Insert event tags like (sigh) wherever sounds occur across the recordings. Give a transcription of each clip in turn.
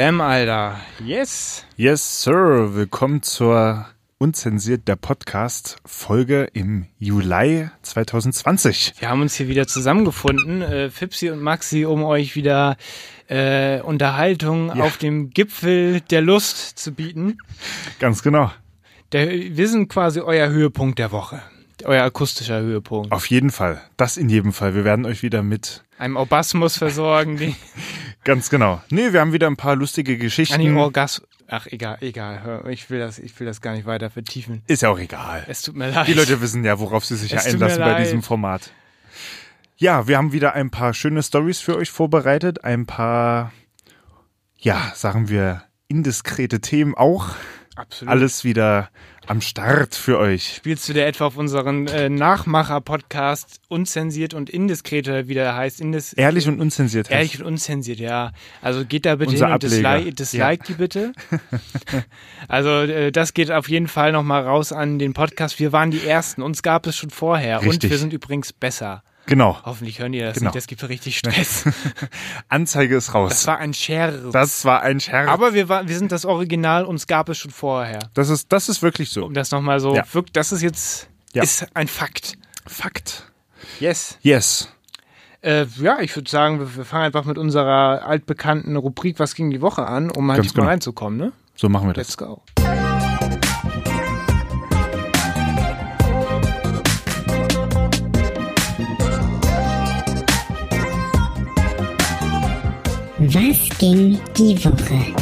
Bam, Alter. Yes. Yes, Sir. Willkommen zur Unzensiert der Podcast Folge im Juli 2020. Wir haben uns hier wieder zusammengefunden, äh, Fipsi und Maxi, um euch wieder äh, Unterhaltung Ja. auf dem Gipfel der Lust zu bieten. Ganz genau. Der, wir sind quasi euer Höhepunkt der Woche. Euer akustischer Höhepunkt. Auf jeden Fall. Das in jedem Fall. Wir werden euch wieder mit. Einem Orgasmus versorgen, die, (laughs) Ganz genau. Nee, wir haben wieder ein paar lustige an die Geschichten. Orgas. Ach, egal, egal. Ich will das, ich will das gar nicht weiter vertiefen. Ist ja auch egal. Es tut mir leid. Die Leute wissen ja, worauf sie sich Es einlassen bei diesem Format. Ja, wir haben wieder ein paar schöne Stories für euch vorbereitet. Ein paar, ja, sagen wir, indiskrete Themen auch. Absolut. Alles wieder am Start für euch. Spielst du dir etwa auf unseren äh, Nachmacher-Podcast unzensiert und indiskret, wie der heißt? Indis Ehrlich und unzensiert. heißt- Ehrlich und unzensiert, ja. Also geht da bitte Unser hin und Ableger. dislike, dislike die bitte. (laughs) also äh, das geht auf jeden Fall nochmal raus an den Podcast. Wir waren die Ersten, uns gab es schon vorher. Und Richtig. wir sind übrigens besser. Genau. Hoffentlich hören die das Genau. nicht, das gibt richtig Stress. (laughs) Anzeige ist raus. Das war ein Scherz. Das war ein Scherz. Aber wir, war, wir sind das Original, uns gab es schon vorher. das ist, das ist wirklich so. Um das nochmal so, Ja. wirkt, das ist jetzt, Ja. ist ein Fakt. Fakt. Yes. Yes. Äh, ja, ich würde sagen, wir, wir fangen einfach mit unserer altbekannten Rubrik Was ging die Woche an, um halt mal genau. reinzukommen, ne? So machen wir das. Let's go. Was ging die Woche?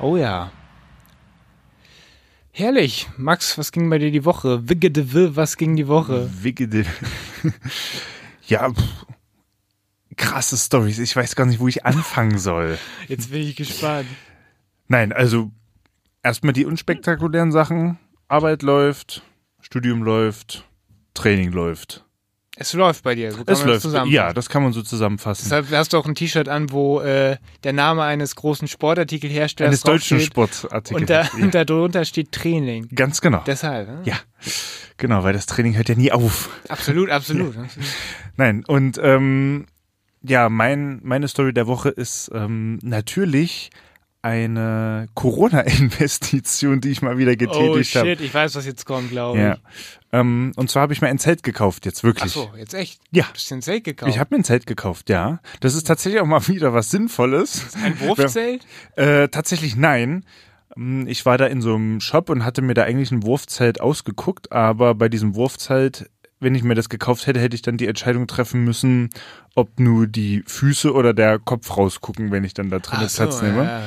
Oh ja. Herrlich. Max, was ging bei dir die Woche? Wigge de Will, was ging die Woche? Wickede. ja, pff. krasse Stories. Ich weiß gar nicht, wo ich anfangen soll. Jetzt bin ich gespannt. Nein, also erstmal die unspektakulären Sachen. Arbeit läuft, Studium läuft, Training läuft. Es läuft bei dir. So Es läuft. Ja, das kann man so zusammenfassen. Deshalb hast du auch ein T-Shirt an, wo äh, der Name eines großen Sportartikelherstellers Eines deutschen. Sportartikels. Und, da, ja. und darunter steht Training. Ganz genau. Deshalb. Ne? Ja, genau, weil das Training hört ja nie auf. Absolut, absolut. Nein, und ähm, ja, mein, meine Story der Woche ist ähm, natürlich eine Corona-Investition, (laughs) die ich mal wieder Oh getätigt habe. shit, ich weiß, was jetzt kommt, glaube Ja. ich. Ähm, und zwar habe ich mir ein Zelt gekauft, jetzt wirklich. Ach so, jetzt echt? Ja. Du hast dir ein Zelt gekauft. Ich habe mir ein Zelt gekauft, ja. Das ist tatsächlich auch mal (laughs) wieder was Sinnvolles. ein Wurfzelt? (laughs) Äh, tatsächlich nein. Ähm, Ich war da in so einem Shop und hatte mir da eigentlich ein Wurfzelt ausgeguckt, aber bei diesem Wurfzelt, wenn ich mir das gekauft hätte, hätte ich dann die Entscheidung treffen müssen, ob nur die Füße oder der Kopf rausgucken, wenn ich dann da drinnen Ach so, Platz nehme. ja, ja.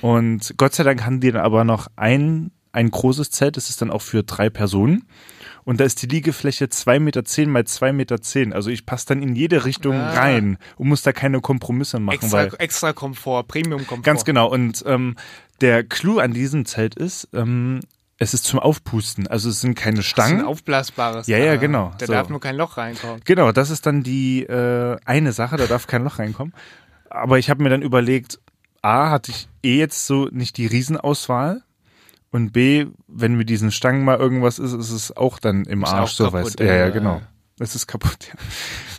Und Gott sei Dank haben die dann aber noch ein, ein großes Zelt, das ist dann auch für drei Personen. Und da ist die Liegefläche 2,10 Meter zehn mal 2,10 Meter. zehn. Also ich passe dann in jede Richtung Ah. rein und muss da keine Kompromisse machen. Extra, weil extra Komfort, Premium-Komfort. Ganz genau. Und ähm, der Clou an diesem Zelt ist, ähm, es ist zum Aufpusten. Also es sind keine Das ist Stangen. ein aufblasbares. Ja, ja, genau. Da So. darf nur kein Loch reinkommen. Genau, das ist dann die äh, eine Sache, da darf kein Loch reinkommen. Aber ich habe mir dann überlegt, A, hatte ich eh jetzt so nicht die Riesenauswahl. Und B, wenn mit diesen Stangen mal irgendwas ist, ist es auch dann im Ist Arsch so. Ja, ja, ja. genau. Es ist kaputt,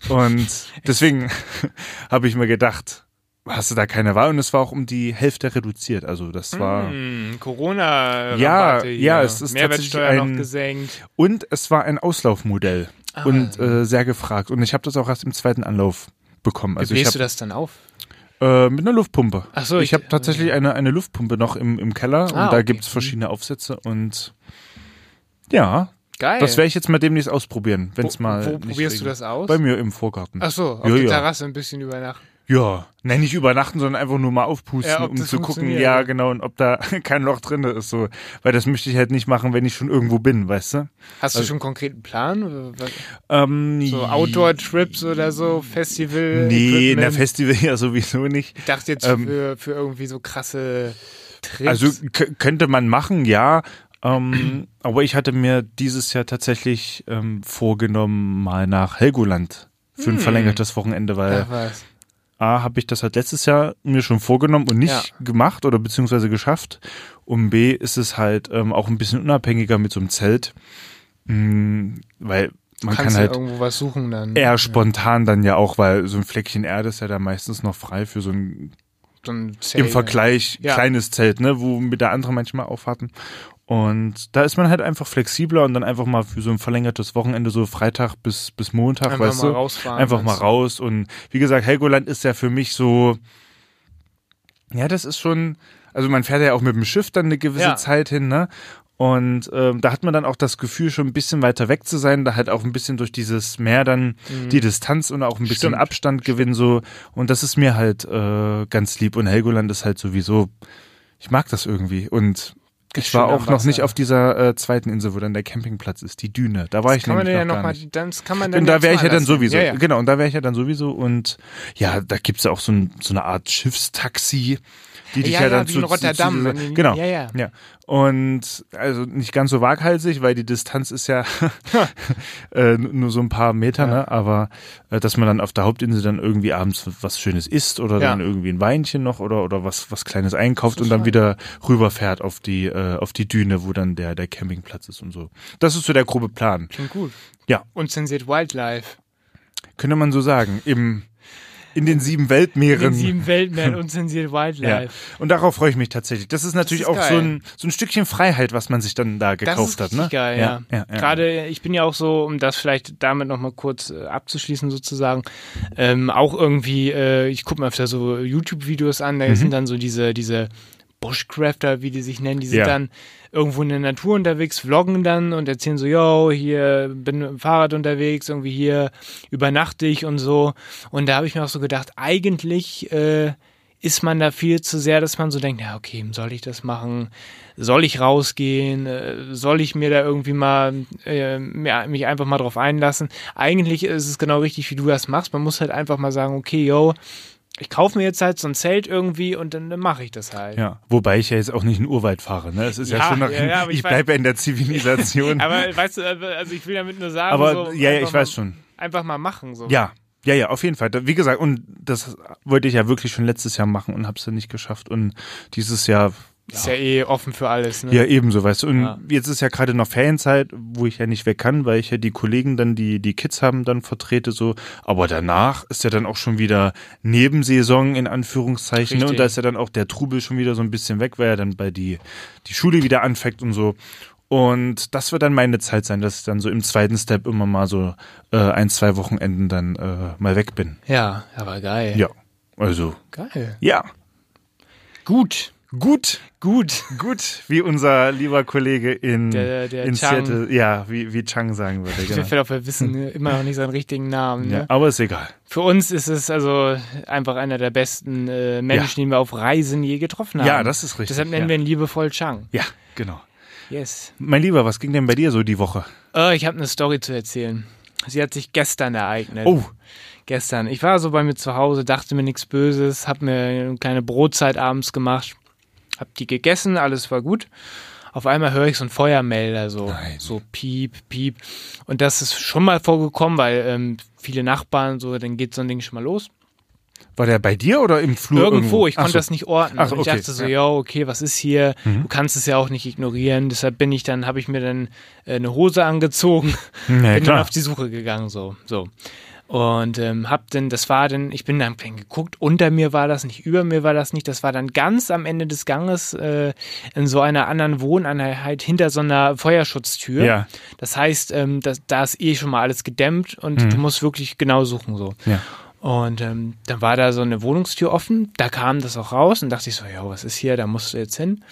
ja. Und (laughs) deswegen (laughs) habe ich mir gedacht, hast du da keine Wahl? Und es war auch um die Hälfte reduziert. Also das war. Hm, Corona. Ja, hier. ja, es ist Mehrwertsteuer tatsächlich ein- noch gesenkt. Und es war ein Auslaufmodell. Ah. Und äh, sehr gefragt. Und ich habe das auch erst im zweiten Anlauf bekommen. Also bläst du das dann auf? Äh, mit einer Luftpumpe. Ach so, ich ich- habe tatsächlich eine, eine Luftpumpe noch im, im Keller und Ah, da okay. gibt's verschiedene Aufsätze und ja, Geil. das werde ich jetzt mal demnächst ausprobieren, wenn es Wo- mal. wo probierst du regnet. das aus? Bei mir im Vorgarten. Ach so, auf Ja, der ja. Terrasse ein bisschen über Nacht. Ja, nein, nicht übernachten, sondern einfach nur mal aufpusten, Ja, um zu gucken, ja, genau, und ob da (laughs) kein Loch drin ist, so. Weil das möchte ich halt nicht machen, wenn ich schon irgendwo bin, weißt du? Hast du Also- schon einen konkreten Plan? Ähm, So Outdoor-Trips oder so, Festival? Nee, in der? Festival (laughs) ja sowieso nicht. Ich dachte jetzt Ähm, für, für irgendwie so krasse Trips. Also könnte man machen, ja. Ähm, (clears throat) aber ich hatte mir dieses Jahr tatsächlich ähm, vorgenommen, mal nach Helgoland für ein Hm. verlängertes Wochenende, weil Ach. A, habe ich das halt letztes Jahr mir schon vorgenommen und nicht Ja. gemacht oder beziehungsweise geschafft. Und B, ist es halt ähm, auch ein bisschen unabhängiger mit so einem Zelt. Mm, weil man kann ja halt irgendwo was suchen dann. eher spontan dann ja auch, weil so ein Fleckchen Erde ist ja da meistens noch frei für so ein So ein Zelt. im Vergleich Ja. kleines Zelt, ne, wo mit der andere manchmal aufwarten. Und da ist man halt einfach flexibler und dann einfach mal für so ein verlängertes Wochenende, so Freitag bis, bis Montag, Einfach weißt mal du? rausfahren. einfach mal raus. Und wie gesagt, Helgoland ist ja für mich so, ja, das ist schon, also man fährt ja auch mit dem Schiff dann eine gewisse Ja. Zeit hin, ne? Und ähm, da hat man dann auch das Gefühl, schon ein bisschen weiter weg zu sein, da halt auch ein bisschen durch dieses Meer dann die Distanz und auch ein bisschen Mhm. Stimmt. Abstand gewinnen so. Und das ist mir halt äh, ganz lieb. Und Helgoland ist halt sowieso, ich mag das irgendwie. Und ich war auch noch nicht auf dieser äh, zweiten Insel, wo dann der Campingplatz ist, die Düne. Da war Das ich kann man nämlich ja noch noch gar mal, nicht. das kann man dann Und da wäre ich ja dann sowieso. Ja, ja. Genau, und da wäre ich ja dann sowieso. Und ja, da gibt's ja auch so, ein, so eine Art Schiffstaxi, die dich Ja, ja, ja, dann wie zu, in Rotterdam, Zu, zu, genau. ja, ja. ja. Und also nicht ganz so waghalsig, weil die Distanz ist ja (laughs) äh, nur so ein paar Meter, ne? Aber äh, dass man dann auf der Hauptinsel dann irgendwie abends was Schönes isst oder Ja. dann irgendwie ein Weinchen noch oder oder was was Kleines einkauft und dann Total. wieder rüberfährt auf die äh, auf die Düne, wo dann der der Campingplatz ist und so. Das ist so der grobe Plan. Klingt gut. Ja. Unzensiert Wildlife. Könnte man so sagen. Im, in den sieben In Weltmeeren. den sieben Weltmeeren unzensiert ja. Wildlife. Und darauf freue ich mich tatsächlich. Das ist natürlich ist auch so ein, so ein Stückchen Freiheit, was man sich dann da Das gekauft ist hat. Ne? geil, ja. ja, ja. Gerade, ich bin ja auch so, um das vielleicht damit nochmal kurz äh, abzuschließen sozusagen, ähm, auch irgendwie, äh, ich gucke mir öfter so YouTube-Videos an, da sind dann so diese, diese Bushcrafter, wie die sich nennen, die sind Ja. dann irgendwo in der Natur unterwegs, vloggen dann und erzählen so, yo, hier bin mit dem Fahrrad unterwegs, irgendwie hier übernachte ich und so. Und da habe ich mir auch so gedacht, eigentlich äh, ist man da viel zu sehr, dass man so denkt, ja, okay, soll ich das machen? Soll ich rausgehen? Äh, Soll ich mir da irgendwie mal äh, mich einfach mal drauf einlassen? Eigentlich ist es genau richtig, wie du das machst. Man muss halt einfach mal sagen, okay, yo, ich kaufe mir jetzt halt so ein Zelt irgendwie und dann, dann mache ich das halt. Ja, wobei ich ja jetzt auch nicht in Urwald fahre. Ne? Es ist ja, Ja, schon noch, ja, ja, ich ich bleibe ja in der Zivilisation. (laughs) Aber weißt du, also ich will damit nur sagen, Aber so, ja, ja, einfach ich weiß mal, schon. Einfach mal machen. So. Ja, ja, ja, auf jeden Fall. Wie gesagt, und das wollte ich ja wirklich schon letztes Jahr machen und habe es dann nicht geschafft. Und dieses Jahr Ist ja eh offen für alles. Ne? Ja, ebenso, weißt du. Und Ja. jetzt ist ja gerade noch Ferienzeit, wo ich ja nicht weg kann, weil ich ja die Kollegen dann, die die Kids haben, dann vertrete so. Aber danach ist ja dann auch schon wieder Nebensaison in Anführungszeichen. Ne? Und da ist ja dann auch der Trubel schon wieder so ein bisschen weg, weil ja dann bei die, die Schule wieder anfängt und so. Und das wird dann meine Zeit sein, dass ich dann so im zweiten Step immer mal so äh, ein, zwei Wochenenden dann äh, mal weg bin. Ja, aber geil. Ja. Also, Geil. ja. Gut. Gut. Gut. Gut, wie unser lieber Kollege in, Der- der in Chang. Seattle, ja, wie, wie Chang sagen würde. Genau. fällt auf, wir wissen ne, immer noch nicht seinen richtigen Namen. Ne? Ja, aber ist egal. Für uns ist es also einfach einer der besten äh, Menschen, die wir auf Reisen je getroffen haben. Ja, das ist richtig. Deshalb nennen ja. wir ihn liebevoll Chang. ja, genau. Yes. Mein Lieber, was ging denn bei dir so die Woche? Äh, ich habe eine Story zu erzählen. Sie hat sich gestern ereignet. Oh, Gestern. Ich war so bei mir zu Hause, dachte mir nichts Böses, hab mir eine kleine Brotzeit abends gemacht, hab die gegessen, alles war gut. Auf einmal höre ich so einen Feuermelder, so, Nein. so piep, piep. Und das ist schon mal vorgekommen, weil ähm, viele Nachbarn so, dann geht so ein Ding schon mal los. war der bei dir oder im Flur? Irgendwo, ich Ach konnte so. das nicht orten. Ach, Und ich okay, dachte so, ja. Mhm. ja, okay, was ist hier? Du kannst es ja auch nicht ignorieren. Deshalb bin ich dann, habe ich mir dann äh, eine Hose angezogen, Ja, (laughs) bin dann klar. auf die Suche gegangen, so, so. Und ähm, hab dann, das war dann, ich bin dann geguckt, unter mir war das nicht, über mir war das nicht, das war dann ganz am Ende des Ganges äh, in so einer anderen Wohneinheit hinter so einer Feuerschutztür. Ja. Das heißt, ähm, das, da ist eh schon mal alles gedämmt und Mhm. du musst wirklich genau suchen so. Ja. Und ähm, dann war da so eine Wohnungstür offen, da kam das auch raus und dachte ich so, ja, was ist hier, da musst du jetzt hin.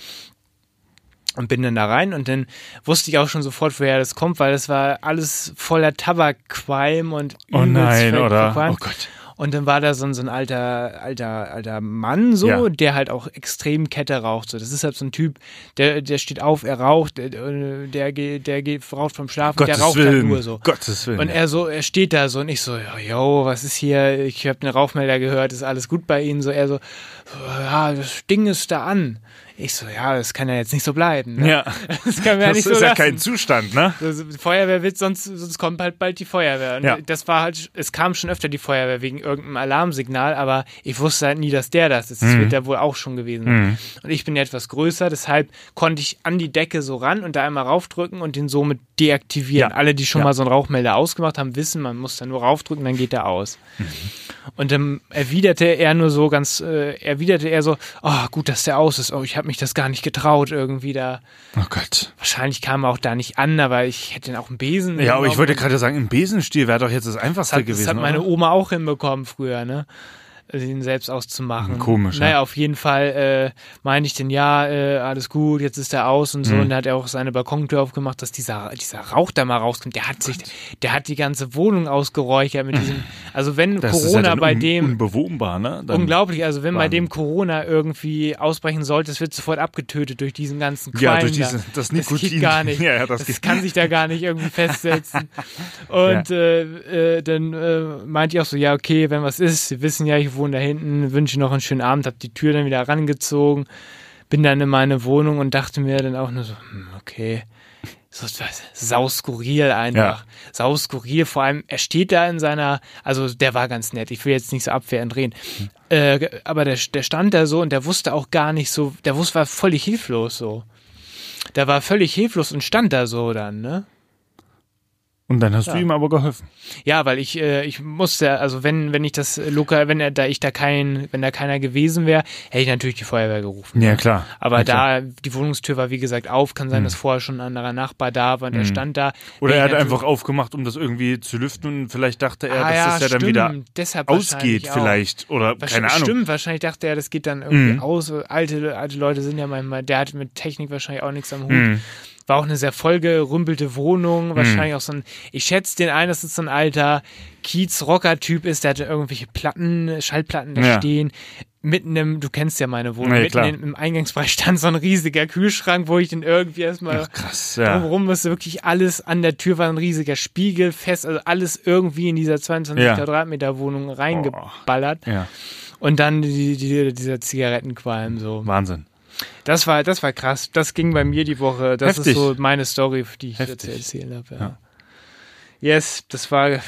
Und bin dann da rein und dann wusste ich auch schon sofort, woher das kommt, weil das war alles voller Tabakqualm und Oh nein, oder? Oh Gott. Und dann war da so ein, so ein alter, alter, alter Mann, so, Ja. der halt auch extrem Kette raucht. So. Das ist halt so ein Typ, der, der steht auf, er raucht, der, der, geht, der geht raucht vom Schlafen, der Gottes raucht Willen. halt nur so. Gottes Willen. Und er so, er steht da so und ich so, yo, was ist hier? Ich habe den Rauchmelder gehört, ist alles gut bei Ihnen? So, er so, ja, das Ding ist da an. Ich so, ja, das kann ja jetzt nicht so bleiben. Ne? ja. (laughs) Das kann man ja Das nicht ist so ja lassen. kein Zustand, ne? Die Feuerwehr wird, sonst, sonst kommt halt bald die Feuerwehr. Und Ja. das war halt, es kam schon öfter die Feuerwehr wegen irgendeinem Alarmsignal, aber ich wusste halt nie, dass der das ist. Das Mhm. wird der wohl auch schon gewesen sein. Und ich bin ja etwas größer, deshalb konnte ich an die Decke so ran und da einmal raufdrücken und den somit deaktivieren. Ja. Alle, die schon Ja. mal so einen Rauchmelder ausgemacht haben, wissen, man muss da nur raufdrücken, dann geht der aus. Mhm. Und dann erwiderte er nur so ganz, äh, erwiderte er so, oh, gut, dass der aus ist. Oh, ich habe mich das gar nicht getraut, irgendwie da. Oh Gott. Wahrscheinlich kam er auch da nicht an, aber ich hätte dann auch einen Besen. Ja, aber ich wollte gerade sagen, im Besenstiel wäre doch jetzt das Einfachste das hat, gewesen. das hat meine? Oma auch hinbekommen früher, ne? Den selbst auszumachen. Komisch, ja. Naja, auf jeden Fall äh, meinte ich den, ja, äh, alles gut, jetzt ist er aus und so. Mhm. Und da hat er auch seine Balkontür aufgemacht, dass dieser, dieser Rauch da mal rauskommt. Der hat sich, der hat die ganze Wohnung ausgeräuchert mit diesem, (laughs) also wenn Das ja Corona dann bei un dem, unbewohnbar, ne? Dann, unglaublich, also wenn bei dem Corona irgendwie ausbrechen sollte, es wird sofort abgetötet durch diesen ganzen Qualm Ja, durch da. diese, das Das Nikotin. geht gar nicht. (laughs) Ja, ja, das, Das, kann sich da gar nicht irgendwie (laughs) festsetzen. Und äh, äh, dann äh, meinte ich auch so, ja, okay, wenn was ist, Sie wissen ja, ich wohne da hinten, wünsche noch einen schönen Abend, hab die Tür dann wieder rangezogen, bin dann in meine Wohnung und dachte mir dann auch nur so, hm, okay, so was, sau skurril einfach. Sau skurril, vor allem, er steht da in seiner, also der war ganz nett, ich will jetzt nicht so abwehrend reden, äh, aber der, der stand da so und der wusste auch gar nicht so, der wusste, war völlig hilflos so. Der war völlig hilflos und stand da so dann, ne? Und dann hast Ja. du ihm aber geholfen. Ja, weil ich, äh, ich musste, also wenn, wenn ich das lokal, wenn er da ich da kein, wenn da keiner gewesen wäre, hätte ich natürlich die Feuerwehr gerufen. Ja, klar. Aber ja, klar. da, die Wohnungstür war wie gesagt auf, kann sein, dass vorher schon ein anderer Nachbar da war und er stand da. Mhm. Oder er hat einfach aufgemacht, um das irgendwie zu lüften und vielleicht dachte er, ah, dass ja, das ja dann stimmt, wieder deshalb ausgeht vielleicht. Oder keine Ahnung. Stimmt, wahrscheinlich dachte er, das geht dann irgendwie Mhm. aus. Alte, alte Leute sind ja manchmal, der hat mit Technik wahrscheinlich auch nichts am Hut. Mhm. War auch eine sehr vollgerümpelte Wohnung, wahrscheinlich auch so ein, ich schätze den ein, dass es so ein alter Kiez-Rocker-Typ ist, der hatte irgendwelche Platten, Schallplatten da Ja. stehen. Mitten im, du kennst ja meine Wohnung, Ja, mitten in, im Eingangsbereich stand so ein riesiger Kühlschrank, wo ich den irgendwie erstmal Ach, krass, ja. drumherum musste, wirklich alles an der Tür war ein riesiger Spiegel, fest, also alles irgendwie in dieser 22 Ja. Quadratmeter Wohnung reingeballert. Ja, Und dann die, die, dieser Zigarettenqualm so. Wahnsinn. Das war, das war krass. Das ging bei mir die Woche. Das Heftig. ist so meine Story, die ich Heftig. jetzt erzählen habe. Ja. Ja. Yes, das war,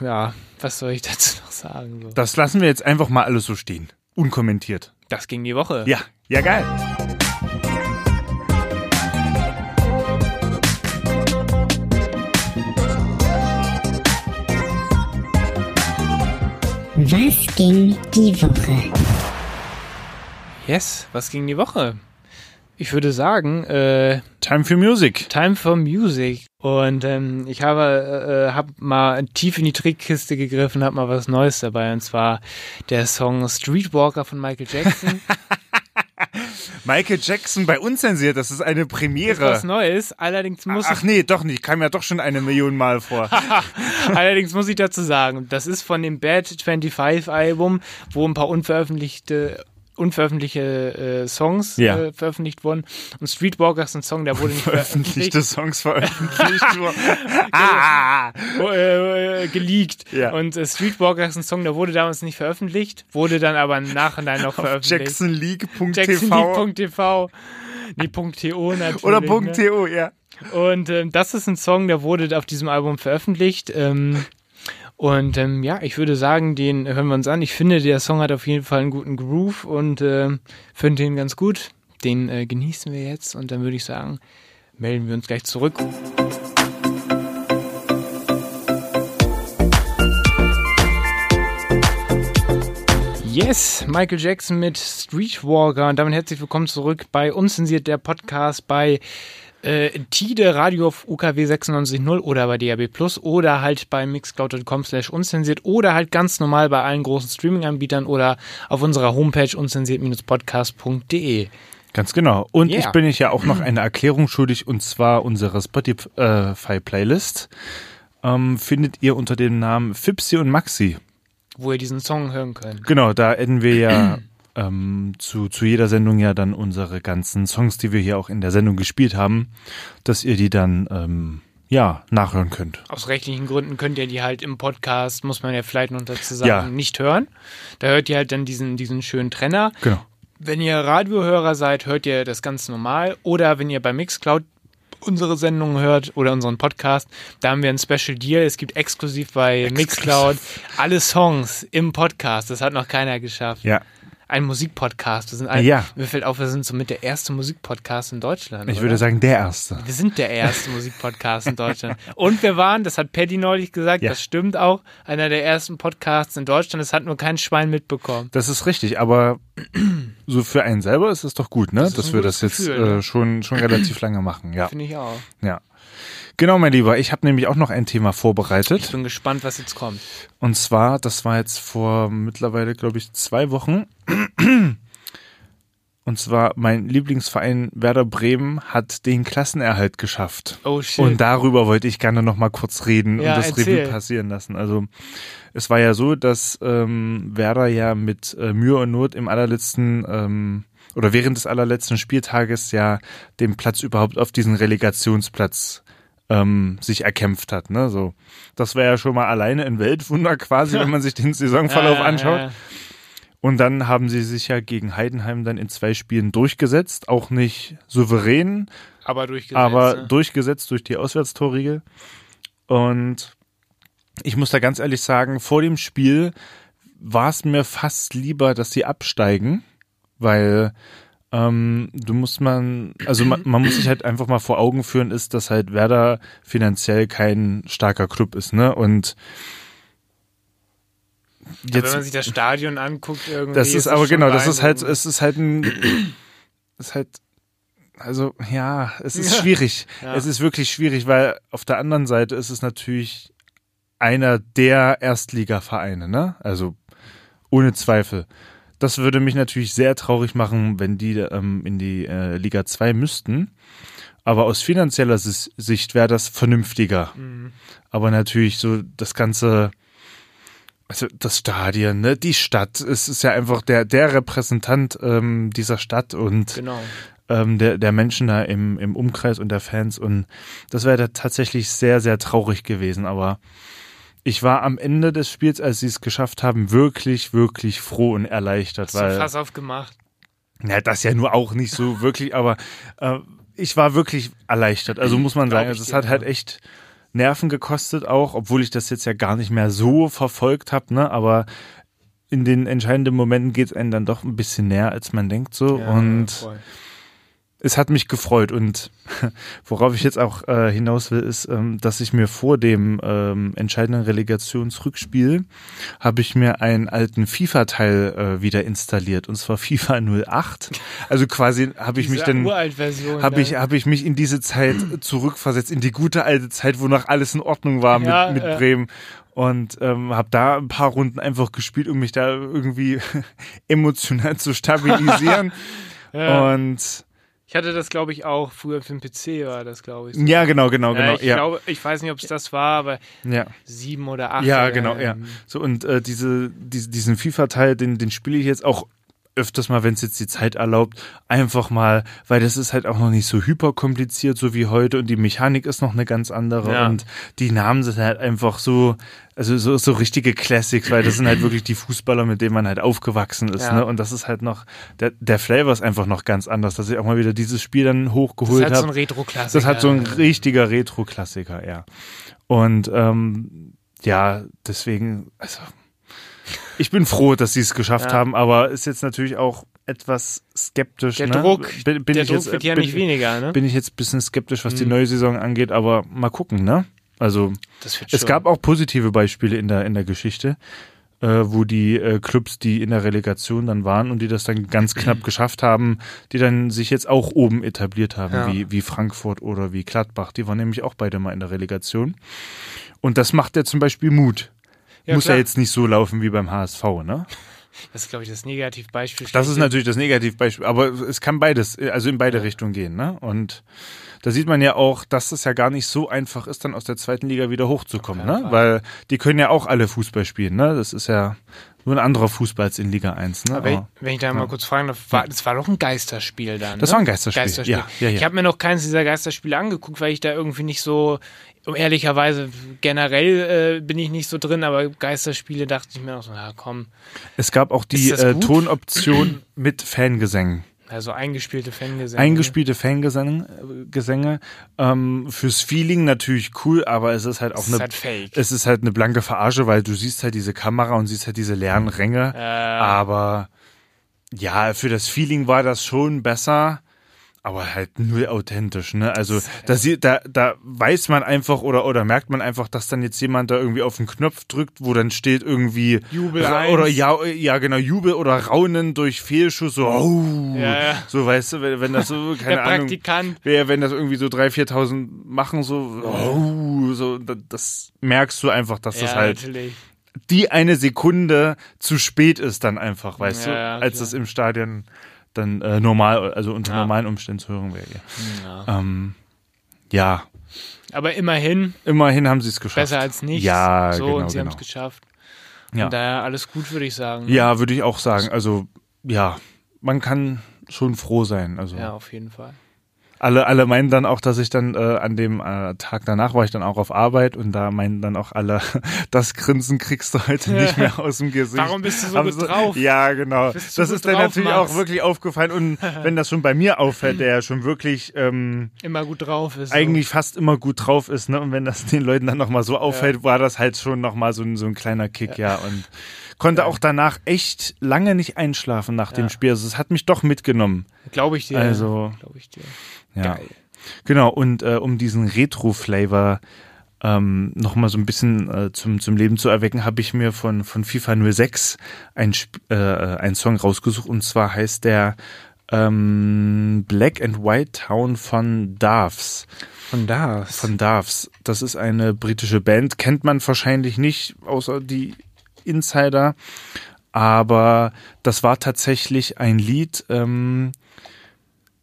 ja, was soll ich dazu noch sagen? So. Das lassen wir jetzt einfach mal alles so stehen. Unkommentiert. Das ging die Woche. Ja, ja, geil. Was ging die Woche? Yes, was ging die Woche? Ich würde sagen, äh, Time for Music. Time for Music. Und ähm, ich habe äh, hab mal tief in die Trickkiste gegriffen, habe mal was Neues dabei. Und zwar der Song Streetwalker von Michael Jackson. (laughs) Michael Jackson bei Unzensiert, das ist eine ist was Premiere. Neues. Allerdings muss Ach nee, doch nicht. Kam ja doch schon eine Million Mal vor. (laughs) Allerdings muss ich dazu sagen, das ist von dem Bad 25 Album, wo ein paar unveröffentlichte unveröffentlichte äh, Songs Ja. äh, veröffentlicht wurden. Und Streetwalker ist ein Song, der wurde nicht Veröffentlichte veröffentlicht, Songs veröffentlicht (laughs) wurden. ah, wo, äh, geleakt. Ja. Und äh, Streetwalker ist ein Song, der wurde damals nicht veröffentlicht, wurde dann aber im Nachhinein noch veröffentlicht. JacksonLeague.tv JacksonLeague.tv. Nee, .to natürlich. oder ne? .to, ja. Und ähm, das ist ein Song, der wurde auf diesem Album veröffentlicht. Ähm, und ähm, ja, ich würde sagen, den hören wir uns an. Ich finde, der Song hat auf jeden Fall einen guten Groove und ähm, finde den ganz gut. Den äh, genießen wir jetzt und dann würde ich sagen, melden wir uns gleich zurück. Yes, Michael Jackson mit Streetwalker und damit herzlich willkommen zurück bei Unzensiert der Podcast bei äh, Tide Radio auf UKW 96.0 oder bei DAB Plus oder halt bei mixcloud.com slash unzensiert oder halt ganz normal bei allen großen Streaming-Anbietern oder auf unserer Homepage unzensiert-podcast.de. Ganz genau. Und Yeah. ich bin euch ja auch noch (clears throat) eine Erklärung schuldig und zwar unsere Spotify-Playlist ähm, findet ihr unter dem Namen Fipsi und Maxi. wo ihr diesen Song hören könnt. Genau, da adden wir ja (clears throat) ähm, zu, zu jeder Sendung ja dann unsere ganzen Songs, die wir hier auch in der Sendung gespielt haben, dass ihr die dann ähm, ja nachhören könnt. Aus rechtlichen Gründen könnt ihr die halt im Podcast, muss man ja vielleicht noch dazu sagen, Ja. nicht hören. Da hört ihr halt dann diesen, diesen schönen Trenner. Genau. Wenn ihr Radiohörer seid, hört ihr das ganz normal. Oder wenn ihr bei Mixcloud unsere Sendungen hört oder unseren Podcast, da haben wir ein Special Deal. Es gibt exklusiv bei Mixcloud alle Songs im Podcast. Das hat noch keiner geschafft. Ja, Ein Musikpodcast. Wir sind ein, Ja. Mir fällt auf, wir sind somit der erste Musikpodcast in Deutschland. ich oder? würde sagen, der erste. Wir sind der erste Musikpodcast in Deutschland. Und wir waren, das hat Paddy neulich gesagt, Ja. das stimmt auch, einer der ersten Podcasts in Deutschland. Das hat nur kein Schwein mitbekommen. Das ist richtig, aber (clears throat) so für einen selber ist es doch gut, ne? ist dass wir das jetzt Gefühl, ne? äh, schon, schon relativ (clears throat) lange machen. Ja, Finde ich auch. ja. Genau, mein Lieber. Ich habe nämlich auch noch ein Thema Ich vorbereitet. bin gespannt, was jetzt kommt. Und zwar, das war jetzt vor mittlerweile, glaube ich, zwei Wochen. Und zwar, mein Lieblingsverein Werder Bremen hat den Klassenerhalt geschafft. Oh shit. Und darüber wollte ich gerne noch mal kurz reden Ja, und das erzähl. Revue passieren lassen. Also es war ja so, dass ähm, Werder ja mit äh, Mühe und Not im allerletzten ähm, oder während des allerletzten Spieltages ja den Platz überhaupt auf diesen Relegationsplatz ähm, sich erkämpft hat. Ne? So, das wäre ja schon mal alleine ein Weltwunder quasi, wenn man sich den Saisonverlauf Ja, anschaut. ja. Und dann haben sie sich ja gegen Heidenheim dann in zwei Spielen durchgesetzt, auch nicht souverän, Aber durchgesetzt. aber durchgesetzt durch die Auswärtstorregel. Und ich muss da ganz ehrlich sagen, vor dem Spiel war es mir fast lieber, dass sie absteigen, weil ähm, du musst man, also man, man muss sich halt einfach mal vor Augen führen, ist, dass halt Werder finanziell kein starker Club ist, ne? Und Aber wenn man sich das Stadion anguckt, irgendwie. das ist es aber genau, das ist halt, es ist halt ein, ist halt, also ja, es ist schwierig. Ja. Es ist wirklich schwierig, weil auf der anderen Seite ist es natürlich einer der Erstligavereine, ne? Also ohne Zweifel. Das würde mich natürlich sehr traurig machen, wenn die ähm, in die äh, Liga 2 müssten. Aber aus finanzieller Sicht wäre das vernünftiger. Mhm. Aber natürlich so das ganze, also das Stadion, ne, die Stadt, es ist ja einfach der der Repräsentant ähm, dieser Stadt und Genau. ähm, der der Menschen da im im Umkreis und der Fans und das wäre da tatsächlich sehr sehr traurig gewesen. Aber ich war am Ende des Spiels, als sie es geschafft haben, wirklich wirklich froh und erleichtert, Hast du weil Fass aufgemacht? ja, das ja nur auch nicht so (laughs) wirklich, aber äh, ich war wirklich erleichtert. Also muss man sagen, also es hat halt ja. echt Nerven gekostet auch, obwohl ich das jetzt ja gar nicht mehr so verfolgt habe, ne? Aber in den entscheidenden Momenten geht es einem dann doch ein bisschen näher, als man denkt so. Ja, und voll. Es hat mich gefreut. Und (laughs) worauf ich jetzt auch äh, hinaus will, ist, ähm, dass ich mir vor dem ähm, entscheidenden Relegationsrückspiel habe ich mir einen alten FIFA-Teil äh, wieder installiert. Und zwar (laughs) FIFA 08. Also quasi habe ich mich dann habe ich, hab ich mich in diese Zeit (clears throat) zurückversetzt, in die gute alte Zeit, wo noch alles in Ordnung war mit, Ja, mit ja. Bremen. Und ähm, habe da ein paar Runden einfach gespielt, um mich da irgendwie (laughs) emotional zu stabilisieren. Ja. Und Ich hatte das, glaube ich, auch früher für den PC war das, glaube ich. so. ja, genau, genau, Ja, genau. ich ja, glaube, ich weiß nicht, ob es das war, aber ja. sieben oder acht. ja, genau, ja. ähm, So und äh, diese, diese diesen FIFA-Teil, den den spiele ich jetzt auch öfters mal, wenn es jetzt die Zeit erlaubt, einfach mal, weil das ist halt auch noch nicht so hyperkompliziert, so wie heute und die Mechanik ist noch eine ganz andere Ja. und die Namen sind halt einfach so, also so, so richtige Classics, weil das sind halt wirklich die Fußballer, mit denen man halt aufgewachsen ist, Ja. ne? Und das ist halt noch, der, der Flavor ist einfach noch ganz anders, dass ich auch mal wieder dieses Spiel dann Das hochgeholt hat so habe. ein Retro-Klassiker. Das hat so ein richtiger Retro-Klassiker, ja. Und ähm, ja, deswegen, also ich bin froh, dass sie es geschafft Ja. haben, aber ist jetzt natürlich auch etwas skeptisch. Der ne? Druck, bin, bin der Druck jetzt, wird ja nicht weniger, ne? Bin ich jetzt ein bisschen skeptisch, was die Mhm. neue Saison angeht, aber mal gucken, ne? Also es gab auch positive Beispiele in der in der Geschichte, äh, wo die äh, Clubs, die in der Relegation dann waren und die das dann ganz knapp (clears throat) geschafft haben, die dann sich jetzt auch oben etabliert haben, Ja. wie wie Frankfurt oder wie Gladbach. Die waren nämlich auch beide mal in der Relegation. Und das macht ja zum Beispiel Mut. Ja, Muss klar. ja jetzt nicht so laufen wie beim HSV, ne? (laughs) Das ist, glaube ich, das Negativbeispiel. Das ist natürlich das Negativbeispiel, aber es kann beides, also in beide Richtungen gehen, ne? Und da sieht man ja auch, dass es ja gar nicht so einfach ist, dann aus der zweiten Liga wieder hochzukommen, ne? Weil die können ja auch alle Fußball spielen, ne? Das ist ja nur ein anderer Fußball als in Liga 1, ne? Aber wenn, Aber- wenn ich da mal kurz fragen darf, war, das war doch ein Geisterspiel dann. Das ne? war ein Geisterspiel, ja, ja, ja. Ich habe mir noch keins dieser Geisterspiele angeguckt, weil ich da irgendwie nicht so, um ehrlicherweise, generell äh, bin ich nicht so drin, aber Geisterspiele dachte ich mir noch so, ja komm, Es gab auch die Ist äh? Tonoption (clears throat) mit Fangesängen. also eingespielte Fangesänge. Eingespielte Fangesänge, äh, Gesänge. Ähm, fürs Feeling natürlich cool, aber es ist halt auch ist eine halt fake. es ist halt eine blanke Verarsche, weil du siehst halt diese Kamera und siehst halt diese leeren Ränge. Aber ja, für das Feeling war das schon besser, aber halt null authentisch, ne? Also da, sie- da, da weiß man einfach oder, oder merkt man einfach, dass dann jetzt jemand da irgendwie auf den Knopf drückt, wo dann steht irgendwie Jubel Ra- oder ja, ja genau, Jubel oder Raunen durch Fehlschuss, so, oh, Ja, ja. so weißt du, wenn, wenn das so, (laughs) keine Der Ahnung, Praktikant. Wer, wenn das irgendwie so 3.000, 4.000 machen, so, oh, so, da- das merkst du einfach, dass das Ja, halt natürlich. die eine Sekunde zu spät ist dann einfach, weißt Ja, du, ja, als klar. das im Stadion dann äh, normal, also unter Ja. normalen Umständen zu hören wäre. Ja. Ähm, ja, Aber immerhin, immerhin haben sie es geschafft. besser als nichts. Ja, so, genau, und sie haben genau. es geschafft. Ja. Von daher alles gut, würde ich sagen. ne? Ja, würde ich auch sagen. Also, ja, man kann schon froh sein. Also, Ja, auf jeden Fall. Alle, alle meinen dann auch, dass ich dann äh, an dem äh, Tag danach war ich dann auch auf Arbeit und da meinen dann auch alle, (laughs) das Grinsen kriegst du heute nicht mehr aus dem Gesicht. Warum bist du so Haben gut drauf? Ja, genau. Das ist dann natürlich Max? auch wirklich aufgefallen und (laughs) wenn das schon bei mir auffällt, (clears throat) der ja schon wirklich ähm, Immer gut drauf ist. eigentlich fast immer gut drauf ist, ne? Und wenn das den Leuten dann nochmal so auffällt, war das halt schon nochmal so ein, so ein kleiner Kick, ja. Und konnte auch danach echt lange nicht einschlafen nach dem. Spiel. Also es hat mich doch mitgenommen. Glaube ich dir. Also, Glaube ich dir. ja. Geil. Genau, und äh, um diesen Retro-Flavor ähm, nochmal so ein bisschen äh, zum, zum Leben zu erwecken, habe ich mir von, von FIFA 06 ein, äh, einen Song rausgesucht und zwar heißt der ähm, Black and White Town von Darfs. Von da. Von Darfs. Das ist eine britische Band, kennt man wahrscheinlich nicht, außer die Insider. Aber das war tatsächlich ein Lied, ähm,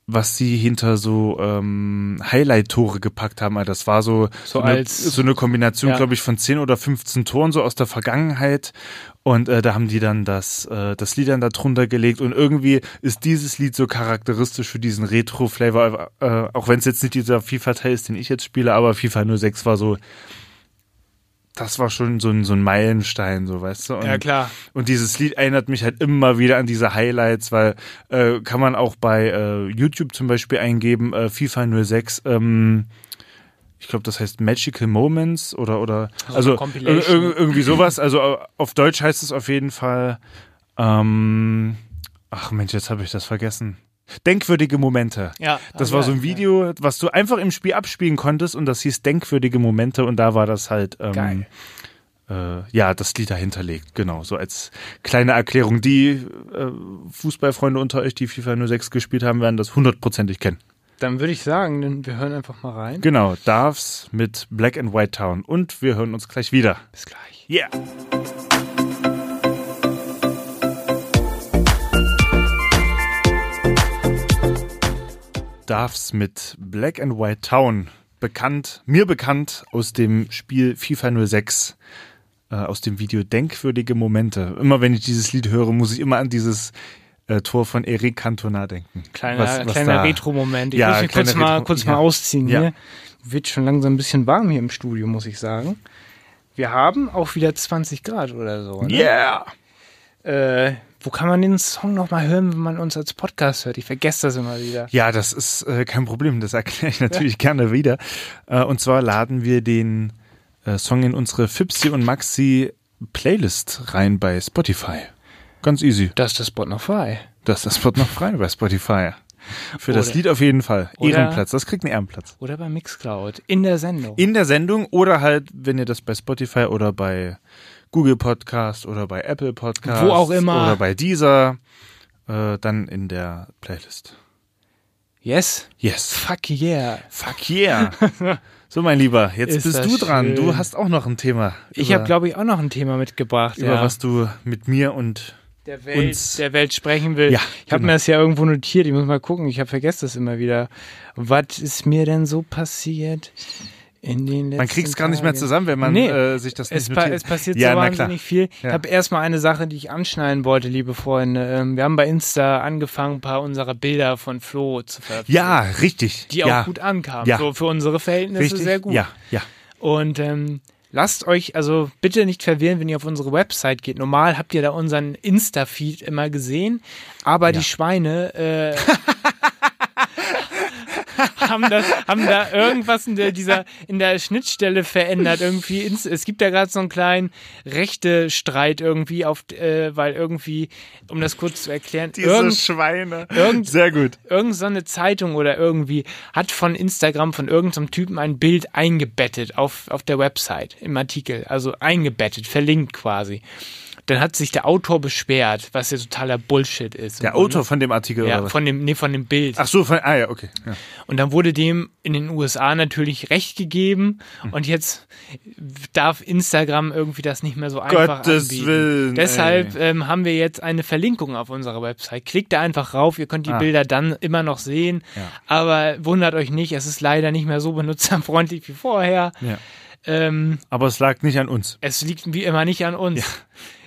was sie hinter so ähm, Highlight-Tore gepackt haben. Also Das war so, So eine, als- so eine Kombination, Ja. glaube ich, von 10 oder 15 Toren so aus der Vergangenheit. Und äh, da haben die dann das, äh, das Lied dann da drunter gelegt. Und irgendwie ist dieses Lied so charakteristisch für diesen Retro-Flavor, äh, auch wenn es jetzt nicht dieser FIFA-Teil ist, den ich jetzt spiele, aber FIFA 06 war so, das war schon so ein, so ein Meilenstein, so weißt du. Und, Ja, klar. und dieses Lied erinnert mich halt immer wieder an diese Highlights, weil äh, kann man auch bei äh, YouTube zum Beispiel eingeben, äh, FIFA 06, ähm, ich glaube, das heißt Magical Moments oder oder Also also irgendwie sowas. Also auf Deutsch heißt es auf jeden Fall. Ähm, ach Mensch, jetzt habe ich das vergessen. Denkwürdige Momente. Ja. Das war so ein Video, was du einfach im Spiel abspielen konntest und das hieß Denkwürdige Momente und da war das halt ähm, Geil. äh, ja das Lied dahinterlegt. Genau, so als kleine Erklärung. Die äh, Fußballfreunde unter euch, die FIFA 06 gespielt haben, werden das hundertprozentig kennen. Dann würde ich sagen, wir hören einfach mal rein. Genau, Darfs mit Black and White Town und wir hören uns gleich wieder. Bis gleich. Yeah. Darfs mit Black and White Town, bekannt, mir bekannt aus dem Spiel FIFA 06, äh, aus dem Video Denkwürdige Momente. Immer wenn ich dieses Lied höre, muss ich immer an dieses äh, Tor von Eric Cantona denken. Kleiner, Was- was kleiner Retro-Moment. Ich Ja, muss mich kurz, kleiner mal, Retro- kurz ja. mal ausziehen Ja. hier. Wird schon langsam ein bisschen warm hier im Studio, muss ich sagen. Wir haben auch wieder 20 Grad oder so. Ne? Yeah! Äh, wo kann man den Song nochmal hören, wenn man uns als Podcast hört? Ich vergesse das immer wieder. Ja, das ist äh, kein Problem, das erkläre ich natürlich gerne wieder. Äh, und zwar laden wir den äh, Song in unsere Fipsi und Maxi Playlist rein bei Spotify. Ganz easy. Da ist der Spot noch frei. Das ist das Spot noch frei bei Spotify. Für das Oder- Lied auf jeden Fall. Ehrenplatz, das kriegt einen Ehrenplatz. Oder bei Mixcloud. In der Sendung. In der Sendung oder halt, wenn ihr das bei Spotify oder bei Google Podcast oder bei Apple Podcast Wo auch immer. oder bei dieser, äh, dann in der Playlist. yes? Yes. Fuck yeah. Fuck yeah. (laughs) So, mein Lieber, jetzt Ist bist du dran. schön. Du hast auch noch ein Thema. Ich habe, glaube ich, auch noch ein Thema mitgebracht. über ja. was du mit mir und der Welt, uns- der Welt sprechen will. Ja, ich habe genau. mir das ja irgendwo notiert, ich muss mal gucken, ich habe vergessen das immer wieder. Was ist mir denn so passiert in den letzten Man kriegt es gar nicht mehr zusammen, wenn man Nee. äh, sich das Es, nicht pa notiert. es passiert ja, so wahnsinnig viel. Ich Ja. habe erstmal eine Sache, die ich anschneiden wollte, liebe Freunde. Ähm, wir haben bei Insta angefangen, ein paar unserer Bilder von Flo zu veröffentlichen. Ja, richtig. Die auch ja. gut ankamen. Ja. So für unsere Verhältnisse richtig. sehr gut. Ja, ja. Und ähm, lasst euch, also bitte nicht verwirren, wenn ihr auf unsere Website geht. Normal habt ihr da unseren Insta-Feed immer gesehen, aber die Schweine äh, (laughs) (laughs) haben, das, haben da irgendwas in der, dieser, in der Schnittstelle verändert. Irgendwie, ins, es gibt da gerade so einen kleinen rechte Streit irgendwie, auf, äh, weil irgendwie, um das kurz zu erklären, Diese irgend, Schweine. irgend- Sehr gut. irgend so eine Zeitung oder irgendwie hat von Instagram von irgendeinem Typen ein Bild eingebettet auf, auf der Website im Artikel. Also eingebettet, verlinkt quasi. Dann hat sich der Autor beschwert, was ja totaler Bullshit ist. Der Und- Autor von dem Artikel oder Ja, was? von dem, nee, von dem Bild. Ach so, von, ah ja, okay. Ja. Und dann wurde dem in den USA natürlich Recht gegeben Hm. und jetzt darf Instagram irgendwie das nicht mehr so einfach Gottes anbieten. Willen, Deshalb ähm, haben wir jetzt eine Verlinkung auf unserer Website. Klickt da einfach rauf, ihr könnt die Ah. Bilder dann immer noch sehen, Ja. aber wundert euch nicht, es ist leider nicht mehr so benutzerfreundlich wie vorher. Ja. Ähm, Aber es lag nicht an uns. es liegt wie immer nicht an uns.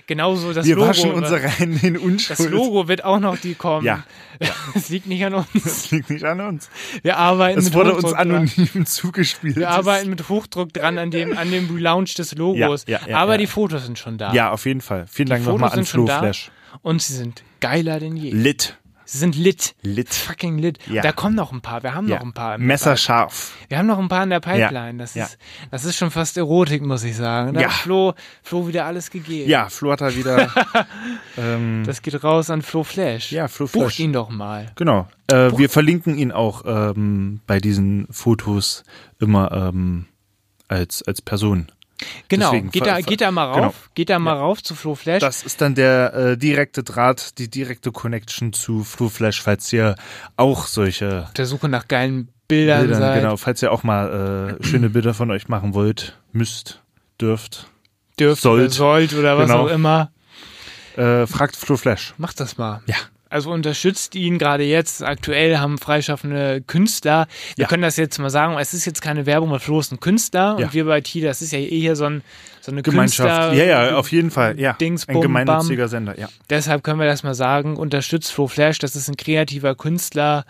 Genauso das Wir Logo. waschen unsere Hände in das Unschuld. Logo wird auch noch die kommen. Ja. (laughs) Es liegt nicht an uns. Das liegt nicht an uns. Wir arbeiten Es mit wurde uns Hochdruck dran. anonym (laughs) zugespielt. Wir arbeiten mit Hochdruck dran an dem, an dem Relaunch des Logos. Ja, ja, ja, Aber die Fotos sind schon da. Ja, auf jeden Fall. Vielen die Dank nochmal an Flo. Flash. Und sie sind geiler denn je. Lit. Sie sind lit. Lit. Fucking lit. Ja. Da kommen noch ein paar. Wir haben Ja. noch ein paar. Messerscharf. Wir haben noch ein paar in der Pipeline. Das, ist, das ist schon fast Erotik, muss ich sagen. Da Ja. hat Flo, Flo wieder alles gegeben. Ja, Flo hat da wieder. (laughs) ähm, Das geht raus an Flo Flash. Ja, Flo Bucht Flash. ihn doch mal. genau. Äh, wir verlinken ihn auch ähm, bei diesen Fotos immer ähm, als, als Person. Genau. Deswegen geht, da, geht da mal rauf. genau. Geht da mal rauf zu Flo Flash. Das ist dann der äh, direkte Draht, die direkte Connection zu Flo Flash, falls ihr auch solche Auf der Suche nach geilen Bildern, Bilder, seid. genau, falls ihr auch mal äh, schöne Bilder von euch machen wollt, müsst, dürft, Dürft Sollt. oder sollt oder was Genau. auch immer. äh, fragt Flo Flash. Macht das mal. Ja. Also unterstützt ihn gerade jetzt. Aktuell haben freischaffende Künstler. Wir Ja. können das jetzt mal sagen. Es ist jetzt keine Werbung, weil Flo ist ein Künstler Ja. und wir bei T, das ist ja eh hier so, ein, so eine Gemeinschaft. Künstler. ja, ja, auf jeden Fall. Ja. Dings, Ein gemeinnütziger Sender, ja. Deshalb können wir das mal sagen. Unterstützt Flo Flash. Das ist ein kreativer Künstler,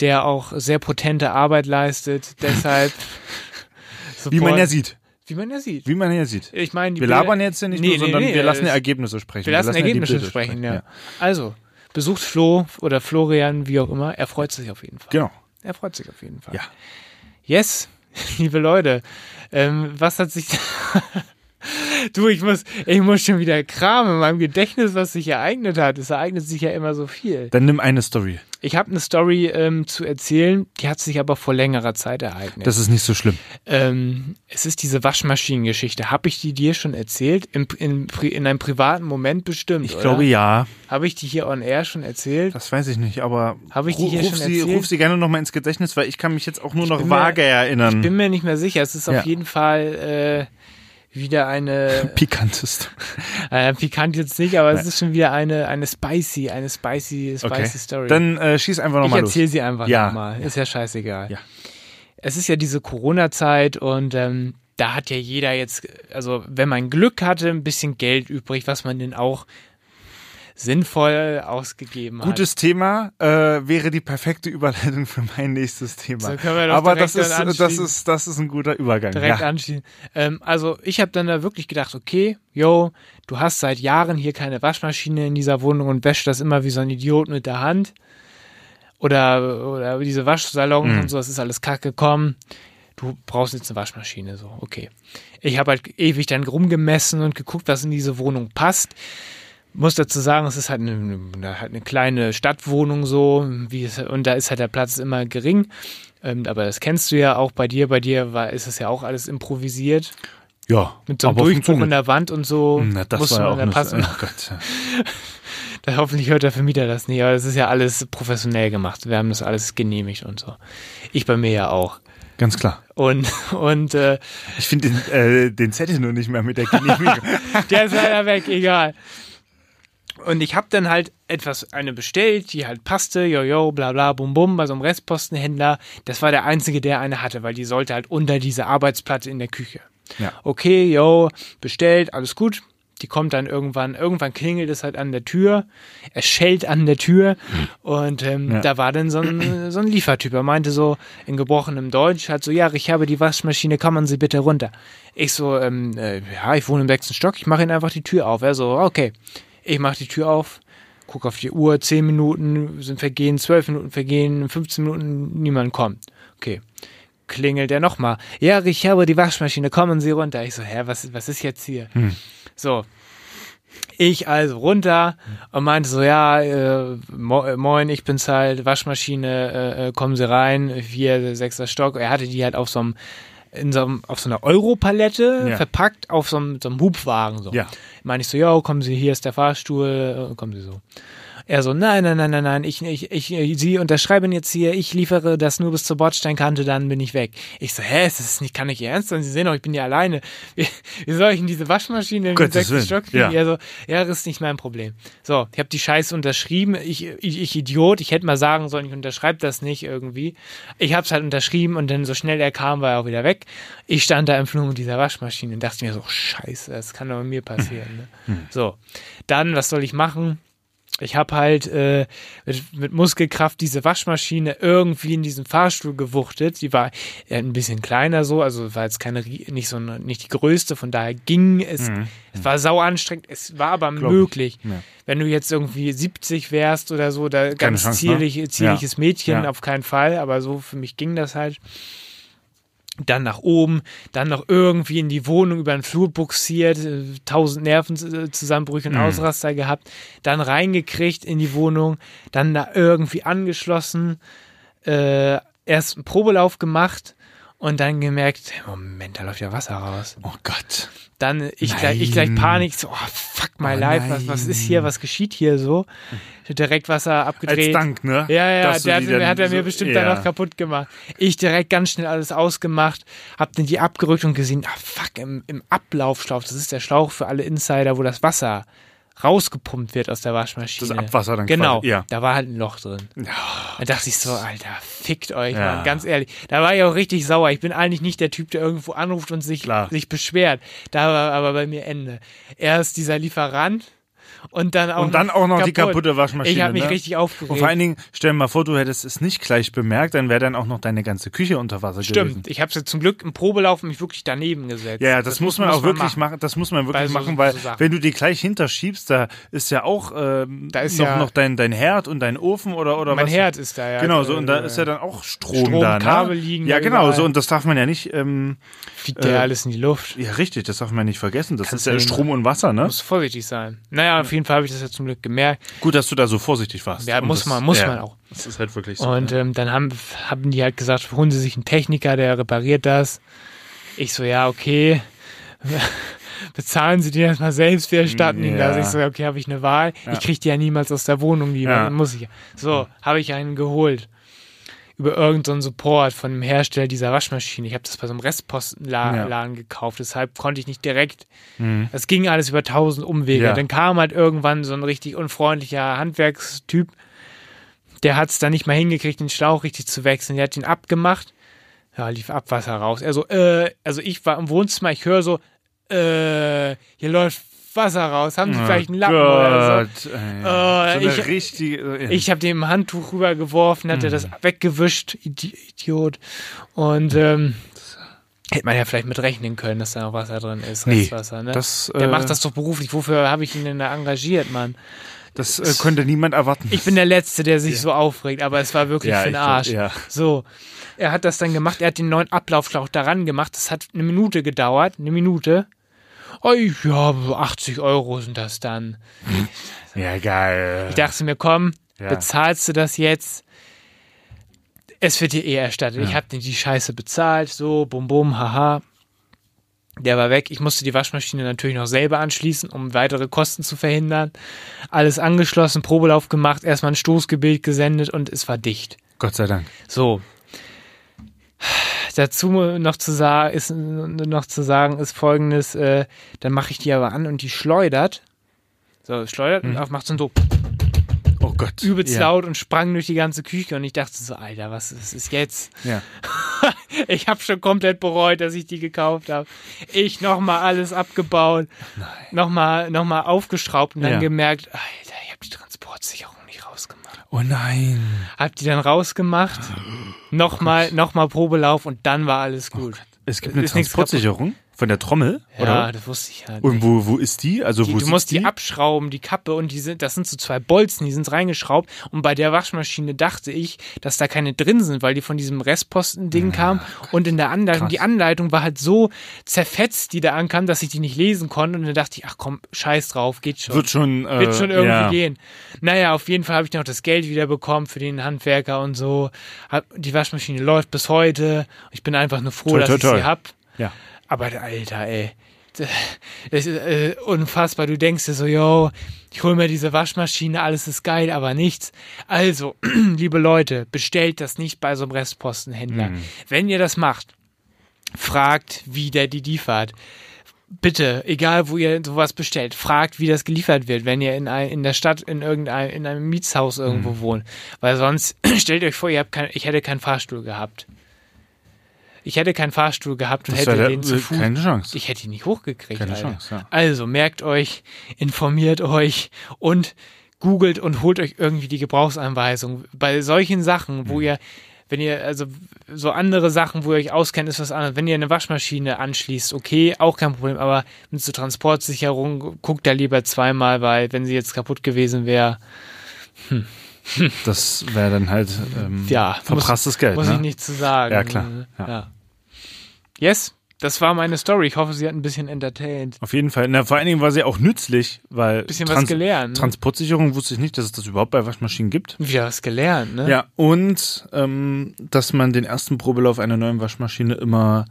der auch sehr potente Arbeit leistet. Deshalb. (laughs) Wie man ja sieht. Wie man ja sieht. Wie man ja sieht. Ich meine, Wir labern jetzt ja nicht Nee, nur, nee, sondern nee, wir lassen ja Ergebnisse sprechen. Wir lassen ja die Ergebnisse Bilder sprechen, ja. Also, besucht Flo oder Florian, wie auch immer. Er freut sich auf jeden Fall. Genau. Er freut sich auf jeden Fall. Ja. Yes, (laughs) liebe Leute. Ähm, was hat sich. (laughs) du, ich muss, ich muss schon wieder kramen in meinem Gedächtnis, was sich ereignet hat. Es ereignet sich ja immer so viel. Dann nimm eine Story. Ich habe eine Story ähm, zu erzählen, die hat sich aber vor längerer Zeit ereignet. Das ist nicht so schlimm. Ähm, es ist diese Waschmaschinengeschichte. Habe ich die dir schon erzählt? In, in, in einem privaten Moment bestimmt. Ich oder? glaube ja. Habe ich die hier on air schon erzählt? Das weiß ich nicht, aber Habe ich die hier ruf, schon sie, erzählt? ruf sie gerne nochmal ins Gedächtnis, weil ich kann mich jetzt auch nur noch bin mir- vage erinnern. Bin mir nicht mehr sicher. Es ist Ja. auf jeden Fall äh, wieder eine, (laughs) Pikantest. äh, pikant jetzt nicht, aber es ist schon wieder eine, eine spicy, eine spicy, spicy Okay. Story. Dann äh, schieß einfach ich nochmal los. erzähle sie einfach Ja. nochmal. Ist ja scheißegal. Ja. Es ist ja diese Corona-Zeit und ähm, da hat ja jeder jetzt, also wenn man Glück hatte, ein bisschen Geld übrig, was man denn auch sinnvoll ausgegeben hat. Gutes Thema äh, wäre die perfekte Überleitung für mein nächstes Thema. So können wir doch Aber das ist, dann das ist das ist ein guter Übergang. direkt ja. anschließen. Ähm, also ich habe dann da wirklich gedacht, okay, yo, du hast seit Jahren hier keine Waschmaschine in dieser Wohnung und wäschst das immer wie so ein Idiot mit der Hand. Oder, oder diese Waschsalons Mhm. und so, das ist alles kacke, komm. Du brauchst jetzt eine Waschmaschine, so, okay. Ich habe halt ewig dann rumgemessen und geguckt, was in diese Wohnung passt. Muss dazu sagen, es ist halt eine, halt eine kleine Stadtwohnung so, wie es, und da ist halt der Platz immer gering. Ähm, aber das kennst du ja auch bei dir. Bei dir war, ist es ja auch alles improvisiert. ja. Mit so einem Durchbruch in der Wand und so. Na, das musste war ja man auch da eine, passen. oh Gott. (laughs) Da, hoffentlich hört der Vermieter das nicht, aber das ist ja alles professionell gemacht. Wir haben das alles genehmigt und so. Ich bei mir ja auch. Ganz klar. Und, und äh, Ich finde den, äh, den Zettel nur nicht mehr mit der Genehmigung. (laughs) der ist leider weg, egal. Und ich habe dann halt etwas, eine bestellt, die halt passte, jojo, bla bla, bum bum, bei so einem Restpostenhändler. Das war der einzige, der eine hatte, weil die sollte halt unter diese Arbeitsplatte in der Küche. Ja. Okay, yo, bestellt, alles gut. Die kommt dann irgendwann, irgendwann klingelt es halt an der Tür, es schellt an der Tür und ähm, Ja. da war dann so ein, so ein Liefertyp. Er meinte so in gebrochenem Deutsch, halt so, ja, ich habe die Waschmaschine, kommen Sie bitte runter. Ich so, ähm, äh, ja, ich wohne im sechsten Stock, ich mache Ihnen einfach die Tür auf. Er so, okay. Ich mache die Tür auf, guck auf die Uhr, 10 Minuten sind vergehen, 12 Minuten vergehen, 15 Minuten, niemand kommt. Okay. Klingelt er nochmal. Ja, ich habe die Waschmaschine, kommen Sie runter. Ich so, hä, was, was ist jetzt hier? So. Ich also runter und meinte so, ja, äh, mo äh, moin, ich bin's halt, Waschmaschine, äh, äh, kommen Sie rein, vier, sechster Stock. Er hatte die halt auf so einem, in so einem, auf so einer Europalette Ja. verpackt auf so einem, so einem Hubwagen. So. Ja. Meine ich so, ja, kommen Sie, hier ist der Fahrstuhl, äh, kommen Sie so. Er so, nein, nein, nein, nein, nein, ich, ich, ich, Sie unterschreiben jetzt hier, ich liefere das nur bis zur Bordsteinkante, dann bin ich weg. Ich so, hä, ist das nicht, kann nicht Ihr ernst sein? Sie sehen doch, ich bin ja alleine. (laughs) Wie, wie soll ich in diese Waschmaschine im Gottes sechsten Willen, Stock kriegen? ja. Er so, ja, das ist nicht mein Problem. So, ich habe die Scheiße unterschrieben, ich, ich, ich Idiot, ich hätte mal sagen sollen, ich unterschreibe das nicht irgendwie. Ich habe es halt unterschrieben und dann so schnell er kam, war er auch wieder weg. Ich stand da im Flur mit dieser Waschmaschine und dachte mir so, scheiße, das kann doch mir passieren. Ne? So, dann, was soll ich machen? Ich habe halt äh, mit, mit Muskelkraft diese Waschmaschine irgendwie in diesen Fahrstuhl gewuchtet. Die war äh, ein bisschen kleiner so, also war jetzt keine nicht so eine, nicht die größte, von daher ging es. Es war sau anstrengend, es war aber ich. möglich. Ja. Wenn du jetzt irgendwie 70 wärst oder so, da ganz Chance, ne? zierlich, zierliches Mädchen, Ja. auf keinen Fall, aber so für mich ging das halt dann nach oben, dann noch irgendwie in die Wohnung über den Flur buxiert, äh, tausend Nervenzusammenbrüche und Ausraster gehabt, dann reingekriegt in die Wohnung, dann da irgendwie angeschlossen, äh, erst einen Probelauf gemacht und dann gemerkt, Moment, da läuft ja Wasser raus. Oh Gott. Dann ich gleich, ich gleich. Panik, so, oh fuck my Oh life, was, was ist hier, was geschieht hier so? Direkt Wasser abgedreht. Als Dank, ne? Ja, ja, Dass der hat, mir- hat er mir so- bestimmt ja. dann noch kaputt gemacht. Ich direkt ganz schnell alles ausgemacht, hab dann die abgerückt und gesehen, ah fuck, im, im Ablaufschlauch, das ist der Schlauch für alle Insider, wo das Wasser rausgepumpt wird aus der Waschmaschine. Das Abwasser dann Genau, quasi, ja. da war halt ein Loch drin. Da dachte ich so, Alter, fickt euch, Ja. Mann, ganz ehrlich. Da war ich auch richtig sauer. Ich bin eigentlich nicht der Typ, der irgendwo anruft und sich, Klar. sich beschwert. Da war aber bei mir Ende. Erst dieser Lieferant und dann auch Und dann auch noch die kaputte Waschmaschine. Ich habe mich ne? richtig aufgeregt. Und vor allen Dingen, stell dir mal vor, du hättest es nicht gleich bemerkt, dann wäre dann auch noch deine ganze Küche unter Wasser gewesen. Stimmt, ich habe jetzt zum Glück im Probelauf mich wirklich daneben gesetzt. Ja, ja, das, muss man auch wirklich machen. Das muss man wirklich so- machen, weil so wenn du die gleich hinterschiebst, da ist ja auch ähm, Da ist noch, ja- noch dein, dein Herd und dein Ofen oder oder Mein was. Herd ist da ja. Genau, so und da äh, ist ja dann auch Strom, Strom, da, ne? Kabel liegen Ja, genau, überall. so und das darf man ja nicht. Ähm, Fliegt ja äh, alles in die Luft. ja, richtig, das darf man nicht vergessen. Das Kannst ist ja Strom und Wasser, ne? Muss vorsichtig sein. Naja, jeden Fall habe ich das ja zum Glück gemerkt. Gut, dass du da so vorsichtig warst. Ja, Und muss das, man, muss ja, man auch. Das ist halt wirklich so. Und ne? ähm, dann haben, haben die halt gesagt, holen Sie sich einen Techniker, der repariert das. Ich so, ja, okay. (laughs) Bezahlen Sie die erstmal selbst, wir erstatten Ihnen Ja. das. Ich so, okay, habe ich eine Wahl. Ja. Ich kriege die ja niemals aus der Wohnung, die Ja. muss ich ja. So, habe ich einen geholt. Über irgendeinen Support von dem Hersteller dieser Waschmaschine. Ich habe das bei so einem Restpostenladen Ja. Gekauft, deshalb konnte ich nicht direkt. Mhm. Das ging alles über tausend Umwege. Ja. Dann kam halt irgendwann so ein richtig unfreundlicher Handwerkstyp, der hat es dann nicht mal hingekriegt, den Schlauch richtig zu wechseln. Der hat ihn abgemacht. Ja, lief Abwasser raus. Also, äh, also ich war im Wohnzimmer, ich höre so, äh, hier läuft Wasser raus. Haben Sie vielleicht einen Lappen oder so? Oh Gott, ey. Äh, so ich- richtige. äh, Ich habe dem ein Handtuch rübergeworfen, hat er das Mhm. weggewischt, Idi Idiot. Und ähm, hätte man ja vielleicht mit rechnen können, dass da noch Wasser drin ist, Nee, Restwasser, ne? das, Der äh, macht das doch beruflich. Wofür habe ich ihn denn da engagiert, Mann? Das äh, könnte niemand erwarten. Ich bin der Letzte, der sich so aufregt, aber es war wirklich Ja, für den Arsch. ja. So. Er hat das dann gemacht, er hat den neuen Ablaufschlauch daran gemacht. Das hat eine Minute gedauert, eine Minute. Oh, ja, so 80 Euro sind das dann. (laughs) ja, geil. Ich dachte mir, komm, Ja. bezahlst du das jetzt? Es wird dir eh erstattet. Ich Ja. hab dir die Scheiße bezahlt, so, bum bum, haha. Der war weg. Ich musste die Waschmaschine natürlich noch selber anschließen, um weitere Kosten zu verhindern. Alles angeschlossen, Probelauf gemacht, erstmal ein Stoßgebild gesendet und es war dicht. Gott sei Dank. So. Dazu noch zu sagen ist noch zu sagen ist folgendes: äh, Dann mache ich die aber an und die schleudert So, schleudert und auf, macht so ein so Oh Gott. übelst ja. laut und sprang durch die ganze Küche und ich dachte so, Alter, was ist, ist jetzt? Ja. (laughs) Ich habe schon komplett bereut, dass ich die gekauft habe. Ich nochmal alles abgebaut, nochmal noch mal aufgeschraubt und dann Ja. gemerkt, Alter, ich habe die Transportsicherung. Oh nein. Hab die dann rausgemacht, nochmal noch mal Probelauf und dann war alles gut. Es gibt eine Transportsicherung von der Trommel, Ja, oder? das wusste ich halt Und nicht. wo, wo ist die? Also Die, wo du musst die die abschrauben, die Kappe, und die sind, das sind so zwei Bolzen, die sind reingeschraubt. Und bei der Waschmaschine dachte ich, dass da keine drin sind, weil die von diesem Restposten-Ding kam. Und in der Anleitung, Krass. die Anleitung war halt so zerfetzt, die da ankam, dass ich die nicht lesen konnte. Und dann dachte ich, ach komm, scheiß drauf, geht schon. Wird schon, äh, Wird schon irgendwie ja. gehen. Naja, auf jeden Fall habe ich noch das Geld wieder bekommen für den Handwerker und so. Hab, die Waschmaschine läuft bis heute. Ich bin einfach nur froh, Toi, dass toi, ich toi. sie hab. Ja. Aber Alter, ey. Das ist äh, unfassbar. Du denkst dir so, yo, ich hole mir diese Waschmaschine, alles ist geil, aber nichts. Also, (clears throat) liebe Leute, bestellt das nicht bei so einem Restpostenhändler. Mhm. Wenn ihr das macht, fragt, wie der die liefert. Bitte, egal wo ihr sowas bestellt, fragt, wie das geliefert wird, wenn ihr in, ein, in der Stadt in irgendeinem in einem Mietshaus irgendwo Mhm. wohnt. Weil sonst (clears throat) stellt euch vor, ihr habt kein, ich hätte keinen Fahrstuhl gehabt. Ich hätte keinen Fahrstuhl gehabt und Das hätte den zu Fuß. keine Chance. Ich hätte ihn nicht hochgekriegt. Keine Alter. Chance, ja. Also merkt euch, informiert euch und googelt und holt euch irgendwie die Gebrauchsanweisung. Bei solchen Sachen, Mhm. wo ihr, wenn ihr, also so andere Sachen, wo ihr euch auskennt, ist was anderes. Wenn ihr eine Waschmaschine anschließt, okay, auch kein Problem, aber mit so Transportsicherung guckt da lieber zweimal, weil wenn sie jetzt kaputt gewesen wäre, Das wäre dann halt ähm, ja, verprasstes Geld. muss ne? ich nichts zu sagen. Ja, klar. Ja. Ja. Yes, das war meine Story. Ich hoffe, sie hat ein bisschen entertained. Auf jeden Fall. Na, vor allen Dingen war sie auch nützlich, weil Bisschen was gelernt, ne? Transportsicherung wusste ich nicht, dass es das überhaupt bei Waschmaschinen gibt. Wieder was gelernt, ne? Ja, und ähm, dass man den ersten Probelauf einer neuen Waschmaschine immer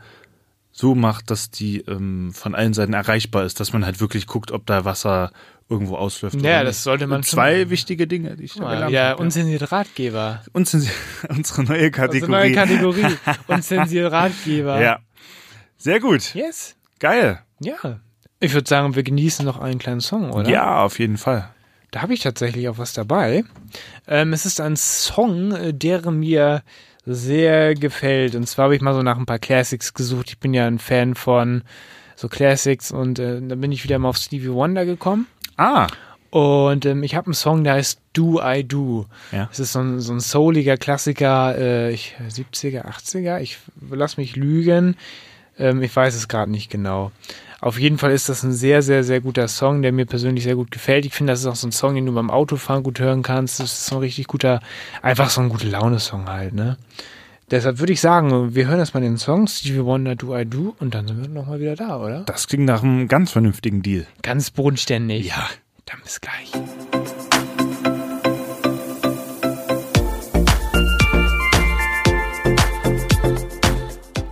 so macht, dass die ähm, von allen Seiten erreichbar ist, dass man halt wirklich guckt, ob da Wasser irgendwo ausläuft. Ja, das sollte man schon Zwei machen. wichtige Dinge, die ich da Guck mal. Ja. unzensierte Ratgeber. Unzensi- (laughs) unsere neue Kategorie. neue Kategorie. (laughs) Unzensierte Ratgeber. Ja. Sehr gut. Yes. Geil. Ja. Ich würde sagen, wir genießen noch einen kleinen Song, oder? Ja, auf jeden Fall. Da habe ich tatsächlich auch was dabei. Ähm, es ist ein Song, äh, der mir sehr gefällt. Und zwar habe ich mal so nach ein paar Classics gesucht. Ich bin ja ein Fan von so Classics und äh, dann bin ich wieder mal auf Stevie Wonder gekommen. Ah. Und ähm, ich habe einen Song, der heißt Do I Do. Ja. Es ist so ein, so ein souliger Klassiker, äh, ich, 70er, 80er. Ich lass mich lügen. Ähm, ich weiß es gerade nicht genau. Auf jeden Fall ist das ein sehr, sehr, sehr guter Song, der mir persönlich sehr gut gefällt. Ich finde, das ist auch so ein Song, den du beim Autofahren gut hören kannst. Das ist so ein richtig guter, einfach so ein gute Laune-Song halt, ne? Deshalb würde ich sagen, wir hören erstmal den Song Stevie Wonder Do I Do und dann sind wir nochmal wieder da, oder? Das klingt nach einem ganz vernünftigen Deal. Ganz bodenständig. Ja. Dann bis gleich.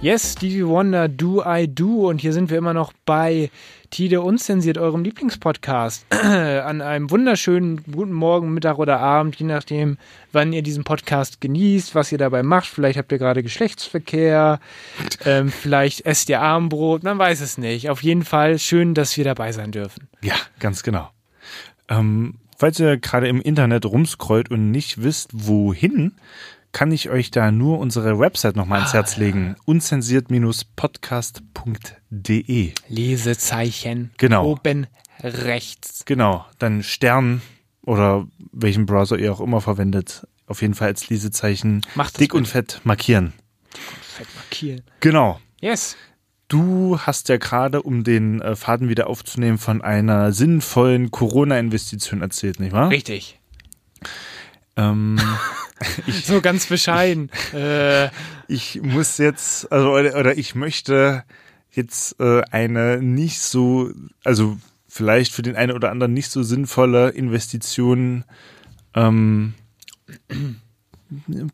Yes, Stevie Wonder, Do I Do. Und hier sind wir immer noch bei Tide Unzensiert, eurem Lieblingspodcast. (clears throat) An einem wunderschönen guten Morgen, Mittag oder Abend, je nachdem, wann ihr diesen Podcast genießt, was ihr dabei macht. Vielleicht habt ihr gerade Geschlechtsverkehr, (laughs) ähm, vielleicht esst ihr Abendbrot, man weiß es nicht. Auf jeden Fall schön, dass wir dabei sein dürfen. Ja, ganz genau. Ähm, falls ihr gerade im Internet rumscrollt und nicht wisst, wohin, kann ich euch da nur unsere Website nochmal ans Herz legen. Unzensiert-podcast.de. Lesezeichen. Genau. Oben rechts. Genau, dann Stern oder welchen Browser ihr auch immer verwendet, auf jeden Fall als Lesezeichen dick und fett markieren. Fett markieren. Genau. Yes. Du hast ja gerade, um den äh, Faden wieder aufzunehmen, von einer sinnvollen Corona-Investition erzählt, nicht wahr? Richtig. Ähm, (laughs) So ganz bescheiden. äh, ich muss jetzt, also oder, oder ich möchte jetzt äh, eine nicht so, also vielleicht für den einen oder anderen nicht so sinnvolle Investition ähm,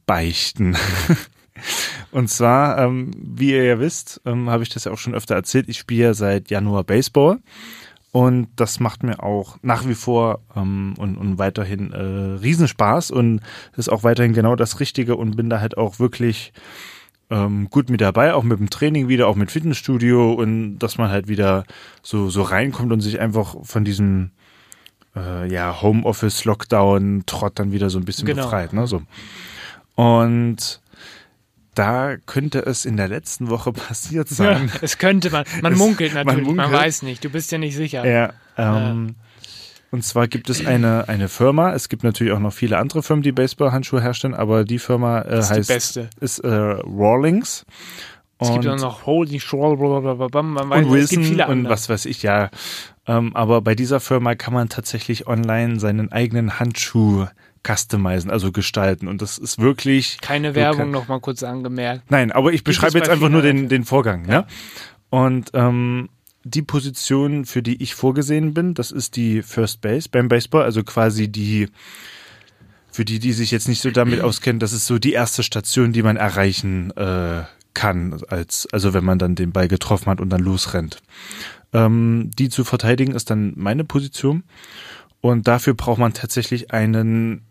beichten. (laughs) Und zwar, ähm, wie ihr ja wisst, ähm, habe ich das ja auch schon öfter erzählt, ich spiele ja seit Januar Baseball. Und das macht mir auch nach wie vor ähm, und, und weiterhin äh, Riesenspaß und ist auch weiterhin genau das Richtige und bin da halt auch wirklich ähm, gut mit dabei, auch mit dem Training wieder, auch mit Fitnessstudio und dass man halt wieder so, so reinkommt und sich einfach von diesem äh, ja, Homeoffice, Lockdown, Trott dann wieder so ein bisschen Genau. befreit, ne? So. Und da könnte es in der letzten Woche (laughs) passiert Ja, sein. es könnte man. Man Es- munkelt man natürlich, man, munkelt. weiß nicht. Du bist ja nicht sicher. Ja, ähm, Und zwar gibt es eine, eine Firma, es gibt natürlich auch noch viele andere Firmen, die Baseballhandschuhe herstellen, aber die Firma äh, ist die heißt beste. ist äh, Rawlings. Es gibt auch noch Holy Schroll, blablabla, man weiß, und es Wilson gibt viele und was weiß ich, ja. Ähm, aber bei dieser Firma kann man tatsächlich online seinen eigenen Handschuh customizen, also gestalten. Und das ist wirklich. Keine Werbung noch mal kurz angemerkt. Nein, aber ich beschreibe jetzt einfach nur den, den Vorgang. Ja. Und ähm, die Position, für die ich vorgesehen bin, das ist die First Base beim Baseball, also quasi die, für die, die sich jetzt nicht so damit auskennen, das ist so die erste Station, die man erreichen äh, kann, als, also wenn man dann den Ball getroffen hat und dann losrennt. Ähm, die zu verteidigen ist dann meine Position. Und dafür braucht man tatsächlich einen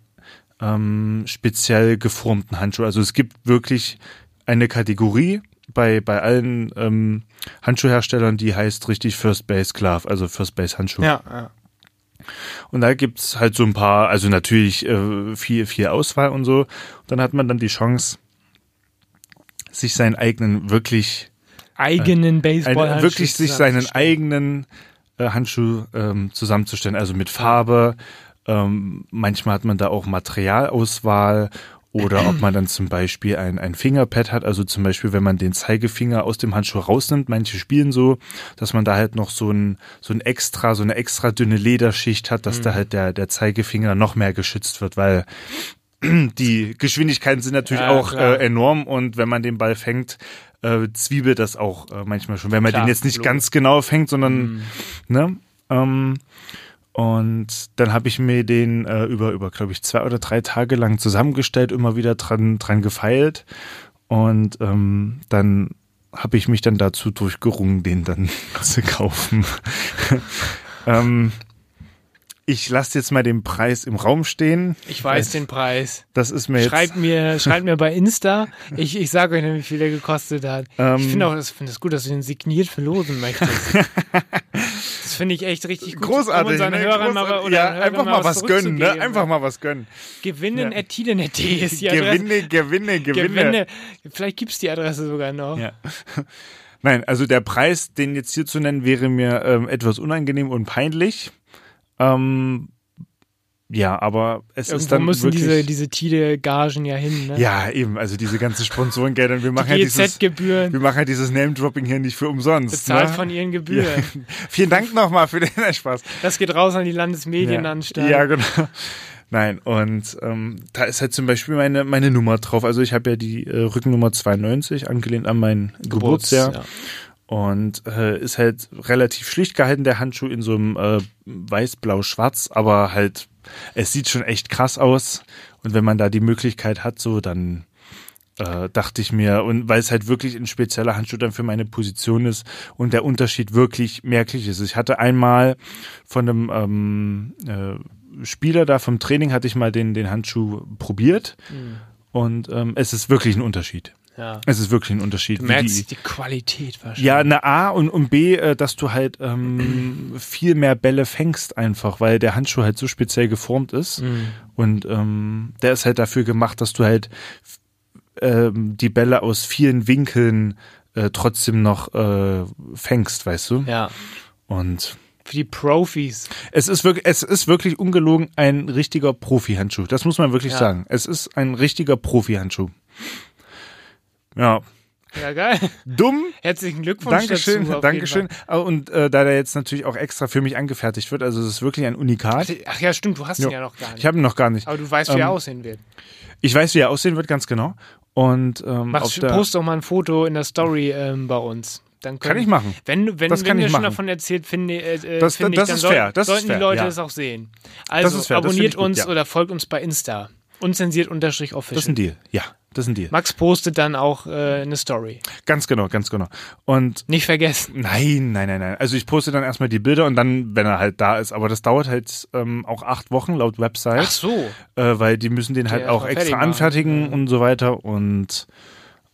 ähm, speziell geformten Handschuh. Also es gibt wirklich eine Kategorie bei, bei allen ähm, Handschuhherstellern, die heißt richtig First Base Glove, also First Base Handschuh. Ja, ja. Und da gibt's halt so ein paar, also natürlich äh, viel, viel Auswahl und so. Und dann hat man dann die Chance, sich seinen eigenen wirklich Eigenen eine, Baseball wirklich sich seinen eigenen äh, Handschuh ähm, zusammenzustellen, also mit Farbe. Ähm, manchmal hat man da auch Materialauswahl oder ob man dann zum Beispiel ein, ein Fingerpad hat, also zum Beispiel, wenn man den Zeigefinger aus dem Handschuh rausnimmt, manche spielen so, dass man da halt noch so ein, so ein extra, so eine extra dünne Lederschicht hat, dass da halt der, der Zeigefinger noch mehr geschützt wird, weil (clears throat) die Geschwindigkeiten sind natürlich Ja, auch äh, enorm und wenn man den Ball fängt, äh, zwiebelt das auch äh, manchmal schon. Wenn man Klar, den jetzt nicht logisch. ganz genau fängt, sondern, ne? Ähm, und dann habe ich mir den äh, über, über glaube ich, zwei oder drei Tage lang zusammengestellt, immer wieder dran, dran gefeilt. Und ähm, dann habe ich mich dann dazu durchgerungen, den dann (laughs) zu kaufen. (laughs) ähm, ich lasse jetzt mal den Preis im Raum stehen. Ich weiß den Preis. Das ist mir jetzt. Schreibt mir, schreibt mir bei Insta. Ich, ich sage euch nämlich, wie viel der gekostet hat. Ähm, ich finde auch, das finde es gut, dass du den signiert verlosen möchtest. (laughs) das finde ich echt richtig gut. Großartig. Um unseren ne? Hörern mal, Großartig. oder ja, einfach mal was gönnen, ne? Einfach mal was gönnen. Gewinnen Ja. at ist die Adresse. Gewinne, Gewinne, Gewinne. Gewinne. Vielleicht gibt's die Adresse sogar noch. Ja. (laughs) Nein, also der Preis, den jetzt hier zu nennen, wäre mir ähm, etwas unangenehm und peinlich. Ähm, ja, aber es ist Irgendwo dann müssen wirklich, diese, diese Tide-Gagen ja hin. Ne? ja eben, also diese ganzen Sponsorengelder. Wir machen ja dieses, GZ-Gebühren wir machen ja dieses Name-Dropping hier nicht für umsonst. bezahlt ne? von ihren Gebühren. (laughs) Vielen Dank nochmal für den (laughs) Spaß. Das geht raus an die Landesmedienanstalt. Ja, genau. Nein, und ähm, da ist halt zum Beispiel meine, meine Nummer drauf. Also ich habe ja die äh, Rückennummer 92, angelehnt an mein Geburtsjahr. ja. Und äh, ist halt relativ schlicht gehalten, der Handschuh in so einem äh, weiß-blau-schwarz, aber halt, es sieht schon echt krass aus. Und wenn man da die Möglichkeit hat, so, dann äh, dachte ich mir, und weil es halt wirklich ein spezieller Handschuh dann für meine Position ist und der Unterschied wirklich merklich ist. Ich hatte einmal von einem ähm, äh, Spieler da vom Training, hatte ich mal den, den Handschuh probiert und ähm, es ist wirklich ein Unterschied. Ja. Es ist wirklich ein Unterschied. Du merkst die, die, Qualität wahrscheinlich. ja, eine A und, und B, äh, dass du halt ähm, (clears throat) viel mehr Bälle fängst einfach, weil der Handschuh halt so speziell geformt ist. Mhm. Und ähm, der ist halt dafür gemacht, dass du halt ähm, die Bälle aus vielen Winkeln äh, trotzdem noch äh, fängst, weißt du? Ja. Und Für die Profis. es ist wirklich, es ist wirklich ungelogen ein richtiger Profi-Handschuh. Das muss man wirklich Ja. sagen. Es ist ein richtiger Profi-Handschuh. Ja, Ja, geil. dumm, Herzlichen Glückwunsch Dankeschön, dazu. Dankeschön. Und äh, da der jetzt natürlich auch extra für mich angefertigt wird, also es ist wirklich ein Unikat. Ach ja, stimmt, du hast Jo. ihn ja noch gar nicht. Ich habe ihn noch gar nicht. Aber du weißt, wie er Ähm, aussehen wird. Ich weiß, wie er aussehen wird, ganz genau. Und ähm, Mach, auf der, post doch mal ein Foto in der Story ähm, bei uns. Dann können, kann ich machen. Wenn, wenn, Das wenn ich schon davon erzählt, finde äh, äh, Das- find ich, das dann ist soll, fair, das ist sollten fair, die Leute ja. es auch sehen. Also abonniert ich gut, uns ja. oder folgt uns bei Insta. Unzensiert unterstrich official. Das ist ein Deal. Ja, das ist ein Deal. Max postet dann auch äh, eine Story. Ganz genau, ganz genau. Und Nicht vergessen. nein, nein, nein, nein. Also ich poste dann erstmal die Bilder und dann, wenn er halt da ist. Aber das dauert halt ähm, auch acht Wochen laut Website. Ach so. äh, weil die müssen den halt Ja, auch extra anfertigen und so weiter und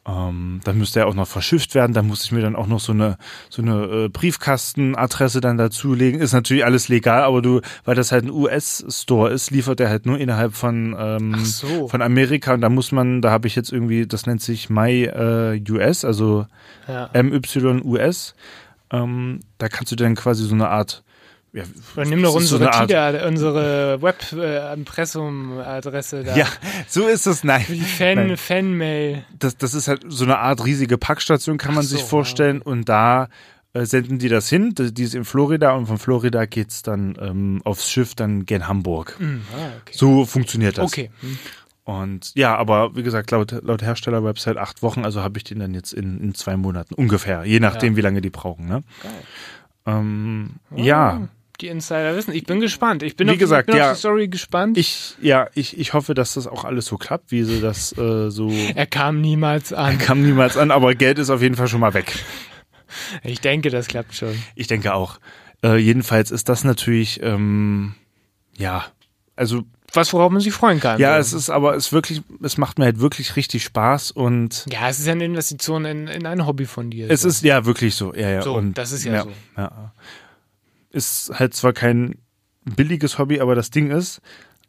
Ähm, dann müsste er auch noch verschifft werden. Da muss ich mir dann auch noch so eine so eine äh, Briefkastenadresse dann dazulegen. Ist natürlich alles legal, aber du, weil das halt ein US-Store ist, liefert er halt nur innerhalb von ähm, so. von Amerika. Und da muss man, da habe ich jetzt irgendwie, das nennt sich My äh, US, also Ja. MYUS. Ähm, da kannst du dann quasi so eine Art ja, Oder nimm doch so unsere Art- TIDA, unsere Web-Impressum-Adresse da. Ja, so ist es. Nein. Für die Fan. Fanmail. das, das ist halt so eine Art riesige Packstation, kann man so, sich vorstellen. Und da äh, senden die das hin. Die ist in Florida und von Florida geht's dann ähm, aufs Schiff dann gen Hamburg. Hm, ah, okay. So funktioniert das. Okay. Hm. Und ja, aber wie gesagt, laut, laut Hersteller-Website acht Wochen, also habe ich den dann jetzt in, in zwei Monaten ungefähr, je nachdem, Ja. wie lange die brauchen. Ne? Geil. Ähm, Ja, Die Insider wissen. Ich bin gespannt. Ich bin, Wie auf, gesagt, ich bin ja. auf die Story gespannt. ich, ja, ich, ich hoffe, dass das auch alles so klappt, wie sie das äh, so er kam niemals an. kam niemals an, aber Geld ist auf jeden Fall schon mal weg. Ich denke, das klappt schon. Ich denke auch. Äh, jedenfalls ist das natürlich, ähm, ja, also Was, worauf man sich freuen kann. ja, es ist aber es wirklich, es macht mir halt wirklich richtig Spaß und Ja, es ist ja eine Investition in, in ein Hobby von dir. es so. ist ja wirklich so, ja, ja. So, und, das ist ja so. Ja. Ist halt zwar kein billiges Hobby, aber das Ding ist,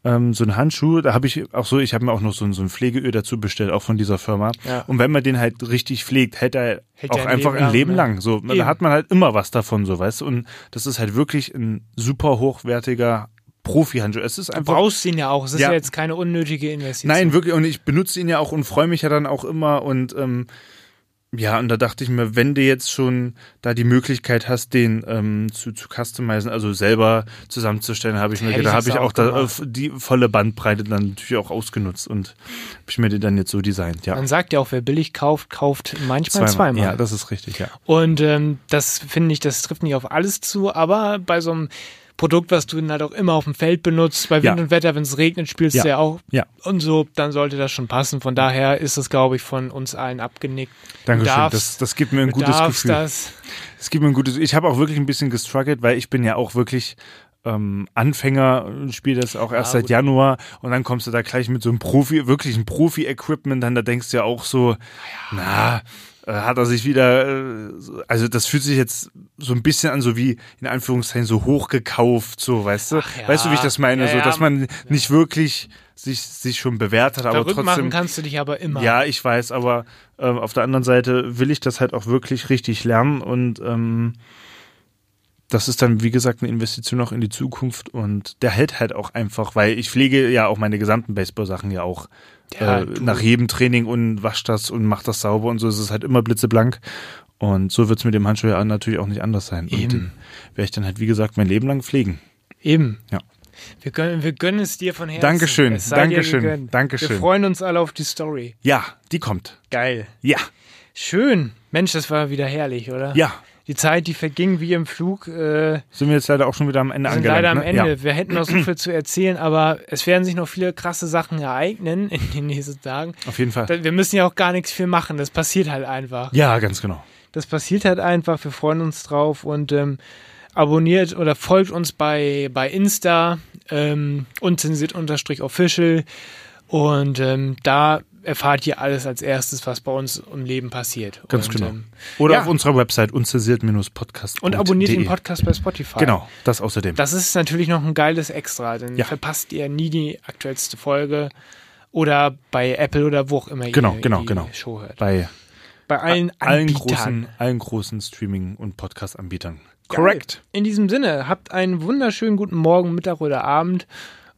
ähm, so ein Handschuh, da habe ich auch so, ich habe mir auch noch so, ein- so ein Pflegeöl dazu bestellt, auch von dieser Firma. Ja. Und wenn man den halt richtig pflegt, hält er Hält auch ein einfach Leben ein Leben lang, lang. ne? So, Eben. da hat man halt immer was davon, so weißt du. Und das ist halt wirklich ein super hochwertiger Profi-Handschuh. Es ist Du einfach. brauchst ihn ja auch. Es ist Ja. ja, jetzt keine unnötige Investition. Nein, wirklich. Und ich benutze ihn ja auch und freue mich ja dann auch immer. Und ähm, ja, und da dachte ich mir, wenn du jetzt schon da die Möglichkeit hast, den ähm, zu, zu customizen, also selber zusammenzustellen, habe ich mir gedacht, habe ich auch da, die volle Bandbreite dann natürlich auch ausgenutzt und habe ich mir den dann jetzt so designt. Ja, Man sagt ja auch, wer billig kauft, kauft manchmal zweimal. Ja, das ist richtig, ja. Und ähm, das finde ich, das trifft nicht auf alles zu, aber bei so einem Produkt, was du dann halt auch immer auf dem Feld benutzt, bei Wind Ja. und Wetter, wenn es regnet, spielst Ja. du ja auch Ja. und so, dann sollte das schon passen. Von daher ist es, glaube ich, von uns allen abgenickt. Dankeschön. darfst- Das, das gibt mir ein gutes Gefühl. das. Es gibt mir ein gutes. Ich habe auch wirklich ein bisschen gestruggelt, weil ich bin ja auch wirklich ähm, Anfänger, spiele das auch erst Ja, seit gut. Januar und dann kommst du da gleich mit so einem Profi, wirklich ein Profi-Equipment, dann da denkst du ja auch so, na, äh, hat er sich wieder, äh, so- also das fühlt sich jetzt so ein bisschen an, so wie in Anführungszeichen so hochgekauft, so, weißt du? Ja. Weißt du, wie ich das meine? Ja, so, ja. dass man nicht wirklich sich, sich schon bewährt hat, aber Verrückt machen trotzdem. kannst du dich aber immer. Ja, ich weiß, aber ähm, auf der anderen Seite will ich das halt auch wirklich richtig lernen und ähm, das ist dann, wie gesagt, eine Investition auch in die Zukunft und der hält halt auch einfach, weil ich pflege ja auch meine gesamten Baseball-Sachen ja auch Ja, äh, nach jedem Training und wasch das und mach das sauber und so ist es halt immer blitzeblank. Und so wird es mit dem Handschuh ja natürlich auch nicht anders sein. Eben. Und den werde ich dann halt, wie gesagt, mein Leben lang pflegen. Eben. Ja. Wir gönnen, wir gönnen es dir von Herzen. Dankeschön, Dankeschön. Dankeschön. Wir freuen uns alle auf die Story. Ja, die kommt. Geil. Ja, Schön. Mensch, das war wieder herrlich, oder? ja. Die Zeit, die verging wie im Flug. Äh, Sind wir jetzt leider auch schon wieder am Ende Wir sind angelangt. leider am ne? Ende. Ja. Wir hätten noch so viel zu erzählen, aber es werden sich noch viele krasse Sachen ereignen (laughs) in den nächsten Tagen. Auf jeden Fall. Wir müssen ja auch gar nichts viel machen. Das passiert halt einfach. Ja, ganz genau. Das passiert halt einfach. Wir freuen uns drauf und ähm, abonniert oder folgt uns bei, bei Insta, ähm, unzensiert-official. Und ähm, da erfahrt ihr alles als erstes, was bei uns im Leben passiert. Ganz und, genau. ähm, Oder ja. auf unserer Website unzensiert-podcast. und abonniert den Podcast bei Spotify. Genau, das außerdem. Das ist natürlich noch ein geiles Extra, dann Ja. verpasst ihr nie die aktuellste Folge oder bei Apple oder wo auch immer Genau, ihr genau, die genau. Show hört. Bei Bei allen allen großen, allen großen Streaming- und Podcast-Anbietern. Correct. In diesem Sinne, habt einen wunderschönen guten Morgen, Mittag oder Abend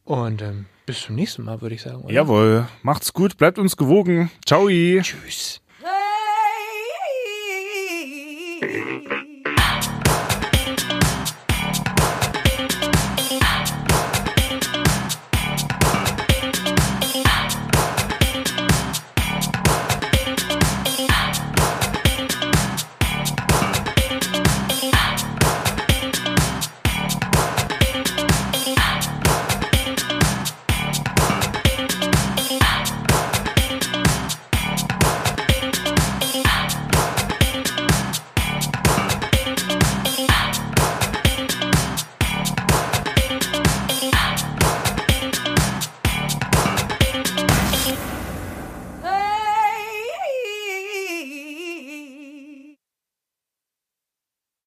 und ähm, bis zum nächsten Mal, würde ich sagen. Oder? Jawohl. Macht's gut, bleibt uns gewogen. Ciao. Tschüss. Hey.